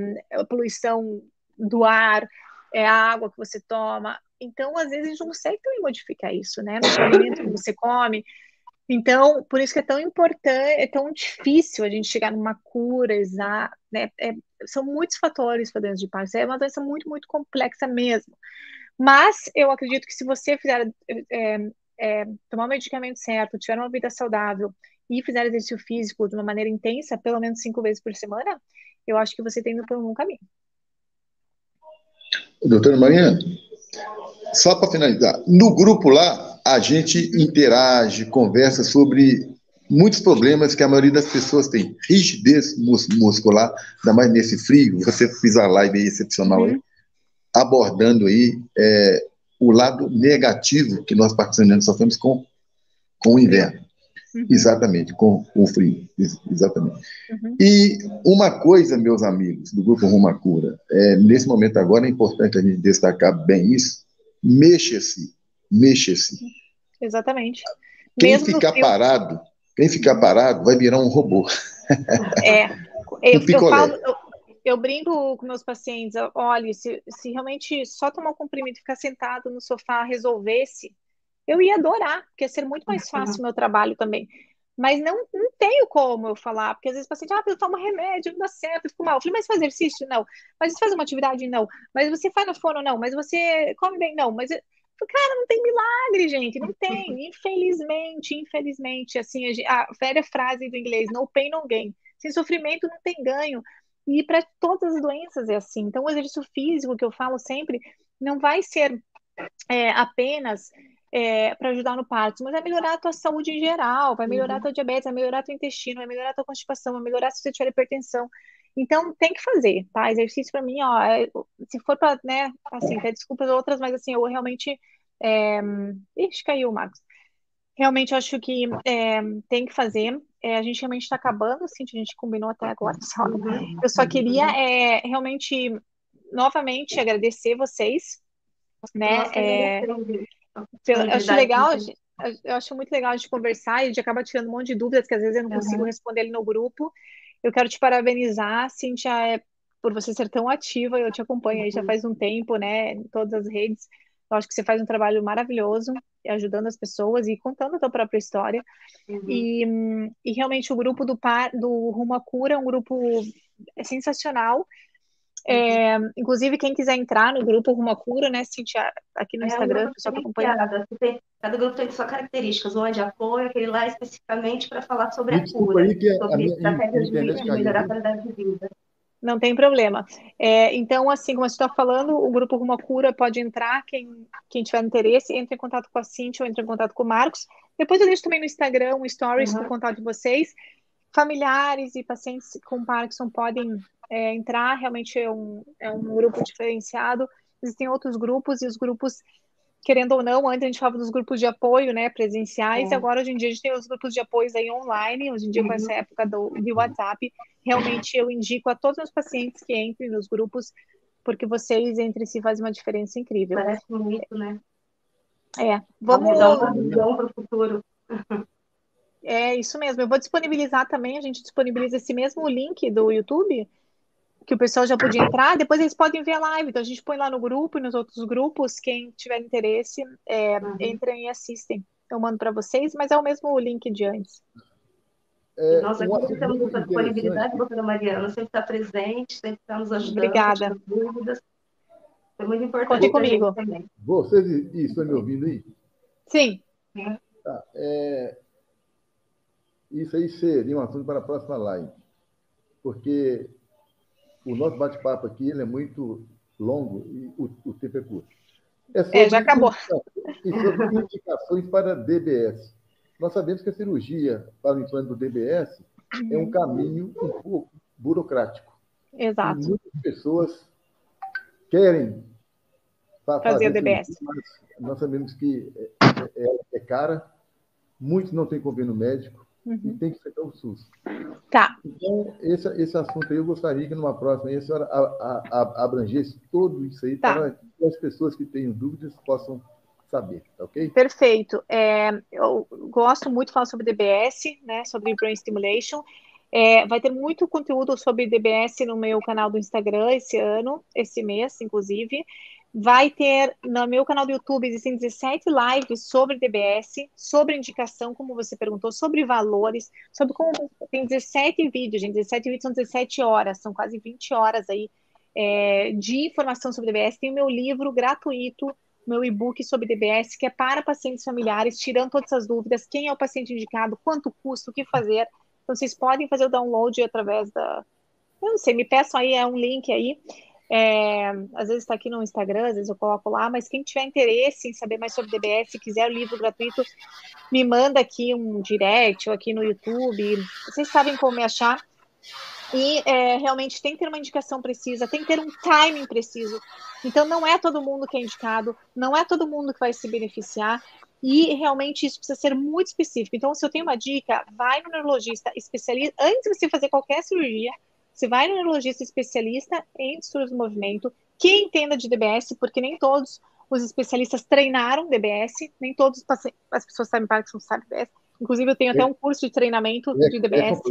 Speaker 2: poluição do ar, é a água que você toma. Então, às vezes, a gente não consegue também modificar isso, né? No alimento que você come, então, por isso que é tão importante, é tão difícil a gente chegar numa cura exata, né? É, são muitos fatores para doença de Parkinson, é uma doença muito, muito complexa mesmo. Mas eu acredito que se você fizer é, é, tomar o medicamento certo, tiver uma vida saudável e fizer exercício físico de uma maneira intensa, pelo menos cinco vezes por semana, eu acho que você tem indo por um bom caminho.
Speaker 1: Doutora Maria, só para finalizar, no grupo lá, a gente interage, conversa sobre muitos problemas que a maioria das pessoas tem. Rigidez mus muscular, ainda mais nesse frio, você fez a live aí excepcional, uhum. aí, abordando aí é, o lado negativo que nós participantes sofremos com, com o inverno. Uhum. Exatamente, com o frio. Exatamente. Uhum. E uma coisa, meus amigos do Grupo Ruma Cura, é, nesse momento agora é importante a gente destacar bem isso, mexa-se, mexa-se.
Speaker 2: Exatamente.
Speaker 1: Quem Mesmo ficar parado, quem ficar parado vai virar um robô.
Speaker 2: É, eu, eu, falo, eu, eu, brinco com meus pacientes, olha, se, se realmente só tomar um comprimido e ficar sentado no sofá resolvesse, eu ia adorar, porque ia ser muito mais fácil o meu trabalho também. Mas não, não tenho como eu falar, porque às vezes o paciente, ah, eu tomo remédio, não dá certo, eu fico mal. Eu falei, mas faz exercício? Não. Mas você faz uma atividade? Não. Mas você faz no fono? Não. Mas você come bem? Não. Mas, cara, não tem milagre, gente, não tem. Infelizmente, infelizmente, assim, a, a velha frase do inglês, no pain, no gain. Sem sofrimento não tem ganho. E para todas as doenças é assim. Então, o exercício físico que eu falo sempre não vai ser é, apenas é, para ajudar no parto, mas vai melhorar a tua saúde em geral, vai melhorar uhum. a tua diabetes, vai melhorar teu intestino, vai melhorar a tua constipação, vai melhorar se você tiver hipertensão. Então, tem que fazer, tá? Exercício para mim, ó, é, se for para, né, assim, até desculpas outras, mas assim, eu realmente. É... Ixi, caiu o Marcos. Realmente acho que é, tem que fazer. É, a gente realmente está acabando, assim, a gente combinou até agora. Só. Uhum. Eu só queria é, realmente, novamente, agradecer vocês, né? Nossa, é, eu acho legal, eu acho muito legal a gente conversar e a gente acaba tirando um monte de dúvidas que às vezes eu não consigo uhum. responder ali no grupo. Eu quero te parabenizar, Cintia, é, por você ser tão ativa, eu te acompanho aí já uhum. faz um tempo, né, em todas as redes. Eu acho que você faz um trabalho maravilhoso, ajudando as pessoas e contando a tua própria história. Uhum. E, e realmente o grupo do, par, do Rumo à Cura é um grupo sensacional. É, inclusive, quem quiser entrar no grupo Rumo Cura, né, Cintia, aqui no é, Instagram, só para acompanhar.
Speaker 3: Cada grupo tem suas características, um é de apoio, aquele lá especificamente para falar sobre a cura, sobre estratégias de melhorar a qualidade de vida.
Speaker 2: Não tem problema. É, então, assim como a gente está falando, o grupo Rumo Cura pode entrar, quem, quem tiver interesse, entre em contato com a Cintia ou entre em contato com o Marcos. Depois eu deixo também no Instagram um stories uhum. contato de vocês. Familiares e pacientes com Parkinson podem é, entrar, realmente é um, é um grupo diferenciado. Existem outros grupos e os grupos querendo ou não, antes a gente falava dos grupos de apoio, né, presenciais, é. e agora hoje em dia a gente tem os grupos de apoio aí online, hoje em dia com essa uhum. época do, de WhatsApp, realmente eu indico a todos os pacientes que entrem nos grupos, porque vocês entre si fazem uma diferença incrível.
Speaker 3: Parece muito, né?
Speaker 2: É, vamos...
Speaker 3: Dar uma para o futuro.
Speaker 2: É isso mesmo, eu vou disponibilizar também, a gente disponibiliza esse mesmo link do YouTube, que o pessoal já podia entrar, depois eles podem ver a live. Então a gente põe lá no grupo e nos outros grupos, quem tiver interesse, é, uhum. entrem e assistem. Eu mando para vocês, mas é o mesmo link de antes.
Speaker 3: É, Nós aqui temos muita disponibilidade, doutora Mariana, sempre está presente, sempre está nos ajudando.
Speaker 2: Obrigada.
Speaker 3: Dúvidas. Foi muito importante.
Speaker 2: Conte comigo.
Speaker 1: Vocês estão me ouvindo aí?
Speaker 2: Sim.
Speaker 1: Tá, é, isso aí seria um assunto para a próxima live. Porque o nosso bate-papo aqui ele é muito longo e o, o tempo é curto.
Speaker 2: É, é já acabou.
Speaker 1: E sobre indicações para DBS. Nós sabemos que a cirurgia para o implante do DBS é um caminho um pouco burocrático.
Speaker 2: Exato.
Speaker 1: E muitas pessoas querem
Speaker 2: fazer o DBS.
Speaker 1: Mas nós sabemos que é, é, é cara, muitos não têm convênio médico, uhum. e tem que ser o SUS.
Speaker 2: Tá.
Speaker 1: Então, esse, esse assunto aí, eu gostaria que numa próxima a senhora a, a, a abrangesse tudo isso aí tá. para que as pessoas que tenham dúvidas possam saber, tá ok?
Speaker 2: Perfeito. É, eu gosto muito de falar sobre DBS, né, sobre Brain Stimulation. É, vai ter muito conteúdo sobre DBS no meu canal do Instagram esse ano, esse mês, inclusive. Vai ter no meu canal do YouTube existem 17 lives sobre DBS, sobre indicação, como você perguntou, sobre valores, sobre como tem 17 vídeos, gente. 17 vídeos são 17 horas, são quase 20 horas aí é, de informação sobre DBS. Tem o meu livro gratuito, meu e-book sobre DBS, que é para pacientes familiares, tirando todas essas dúvidas, quem é o paciente indicado, quanto custa, o que fazer. Então, vocês podem fazer o download através da. Eu não sei, me peçam aí, é um link aí. É, às vezes está aqui no Instagram, às vezes eu coloco lá, mas quem tiver interesse em saber mais sobre DBS, se quiser o livro gratuito, me manda aqui um direct ou aqui no YouTube. Vocês sabem como me achar. E é, realmente tem que ter uma indicação precisa, tem que ter um timing preciso. Então não é todo mundo que é indicado, não é todo mundo que vai se beneficiar. E realmente isso precisa ser muito específico. Então, se eu tenho uma dica, vai no neurologista especialista antes de você fazer qualquer cirurgia você vai no neurologista especialista em distúrbios do movimento, que entenda de DBS, porque nem todos os especialistas treinaram DBS, nem todas as pessoas sabem Parkinson sabem DBS. Inclusive, eu tenho até um curso de treinamento é, de DBS.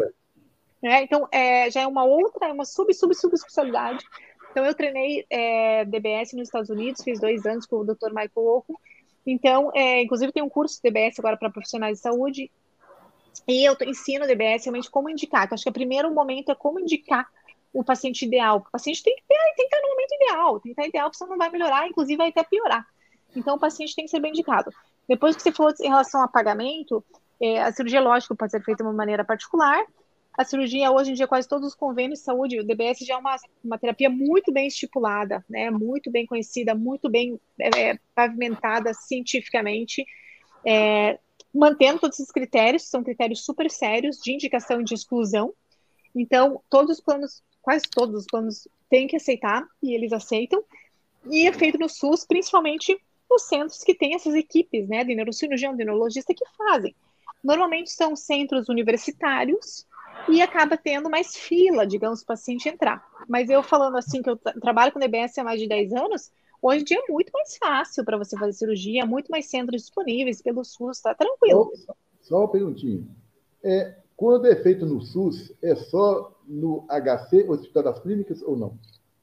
Speaker 2: É é, então, é, já é uma outra, é uma sub, sub, sub especialidade. Então, eu treinei é, DBS nos Estados Unidos, fiz dois anos com o Dr. Michael Oco. Então, é, inclusive, tem um curso de DBS agora para profissionais de saúde. E eu ensino o DBS realmente como indicar. Então, acho que o primeiro momento é como indicar o paciente ideal. O paciente tem que, ter, tem que estar no momento ideal. Tem que estar ideal, porque senão não vai melhorar, inclusive vai até piorar. Então, o paciente tem que ser bem indicado. Depois que você falou em relação a pagamento, é, a cirurgia, lógico, pode ser feita de uma maneira particular. A cirurgia, hoje em dia, quase todos os convênios de saúde, o DBS já é uma, uma terapia muito bem estipulada, né? muito bem conhecida, muito bem é, é pavimentada cientificamente. É, mantendo todos esses critérios, que são critérios super sérios de indicação e de exclusão. Então, todos os planos, quase todos os planos, têm que aceitar, e eles aceitam. E é feito no SUS, principalmente nos centros que têm essas equipes, né, de neurocirurgião, de neurologista que fazem. Normalmente são centros universitários e acaba tendo mais fila, digamos, o paciente entrar. Mas eu falando assim, que eu trabalho com DBS há mais de 10 anos, Hoje em dia é muito mais fácil para você fazer cirurgia, muito mais centros disponíveis pelo SUS, tá tranquilo.
Speaker 1: Só, só uma perguntinha. É, quando é feito no SUS, é só no HC, Hospital das Clínicas, ou não?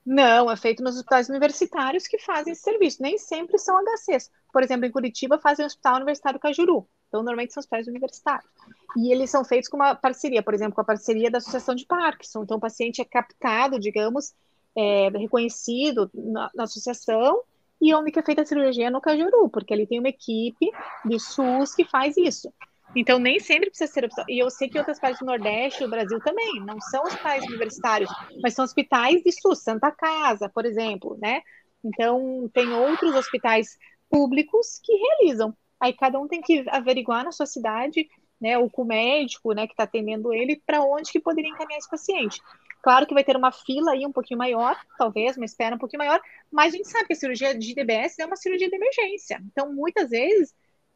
Speaker 2: Não, é feito nos hospitais universitários que fazem esse serviço. Nem sempre são HCs. Por exemplo, em Curitiba fazem o Hospital Universitário Cajuru. Então, normalmente são hospitais universitários. E eles são feitos com uma parceria, por exemplo, com a parceria da Associação de Parkinson. Então, o paciente é captado, digamos, é, reconhecido na, na, associação e onde que é feita a cirurgia no Cajuru, porque ele tem uma equipe de SUS que faz isso. Então, nem sempre precisa ser. E eu sei que outras partes do Nordeste, do Brasil também, não são hospitais universitários, mas são hospitais de SUS, Santa Casa, por exemplo, né? Então, tem outros hospitais públicos que realizam. Aí cada um tem que averiguar na sua cidade, né, ou com o médico, né, que está atendendo ele, para onde que poderia encaminhar esse paciente. Claro que vai ter uma fila aí um pouquinho maior, talvez, uma espera um pouquinho maior, mas a gente sabe que a cirurgia de DBS é uma cirurgia de emergência. Então, muitas vezes,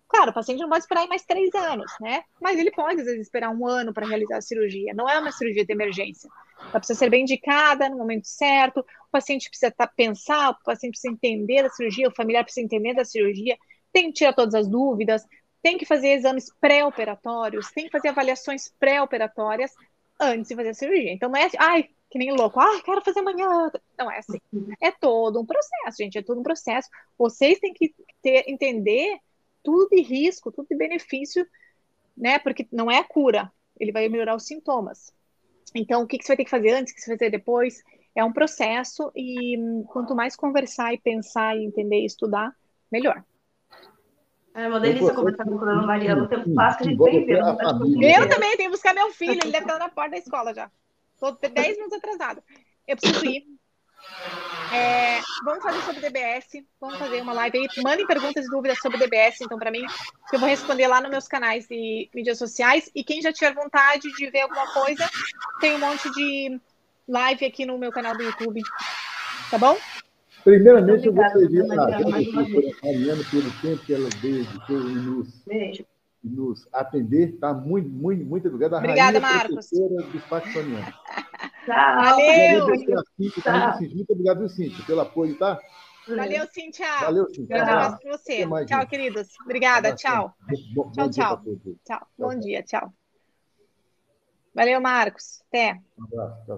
Speaker 2: claro, o paciente não pode esperar mais três anos, né? Mas ele pode, às vezes, esperar um ano para realizar a cirurgia. Não é uma cirurgia de emergência. Ela precisa ser bem indicada no momento certo, o paciente precisa tá, pensar, o paciente precisa entender da cirurgia, o familiar precisa entender da cirurgia, tem que tirar todas as dúvidas, tem que fazer exames pré-operatórios, tem que fazer avaliações pré-operatórias antes de fazer a cirurgia. Então não é assim, ai, que nem louco, ai, quero fazer amanhã. Não é assim. É todo um processo, gente, é todo um processo. Vocês têm que ter, entender tudo de risco, tudo de benefício, né? Porque não é a cura, ele vai melhorar os sintomas. Então, o que, que você vai ter que fazer antes, o que você vai fazer depois, é um processo e hum, quanto mais conversar e pensar e entender e estudar, melhor.
Speaker 3: É uma delícia conversar com a dona Mariana. O tempo passa que a gente
Speaker 2: vem ver. Eu também tenho que buscar meu filho, ele deve estar na porta da escola já. Estou 10 minutos atrasado. Eu preciso ir. É, vamos fazer sobre DBS. Vamos fazer uma live aí. Mandem perguntas e dúvidas sobre DBS, então, para mim, que eu vou responder lá nos meus canais de mídias sociais. E quem já tiver vontade de ver alguma coisa, tem um monte de live aqui no meu canal do YouTube. Tá bom?
Speaker 1: Primeiramente, eu gostaria de agradecer a Mariana pelo tempo que ela dedicou em nos, nos atender. Tá? Muito, muito, muito obrigado.
Speaker 2: Obrigada, Marcos.
Speaker 1: do Paquistaniano.
Speaker 2: Valeu.
Speaker 1: Muito obrigado, Cíntia, pelo apoio, tá?
Speaker 2: Valeu, Cíntia.
Speaker 1: Valeu, Cíntia. Um
Speaker 2: abraço para você. Tchau, gente. queridos. Obrigada, tchau. Bom, tchau, bom tchau. Dia tchau. Bom dia, tchau. Valeu, Marcos. Até.
Speaker 1: Um abraço. Tchau.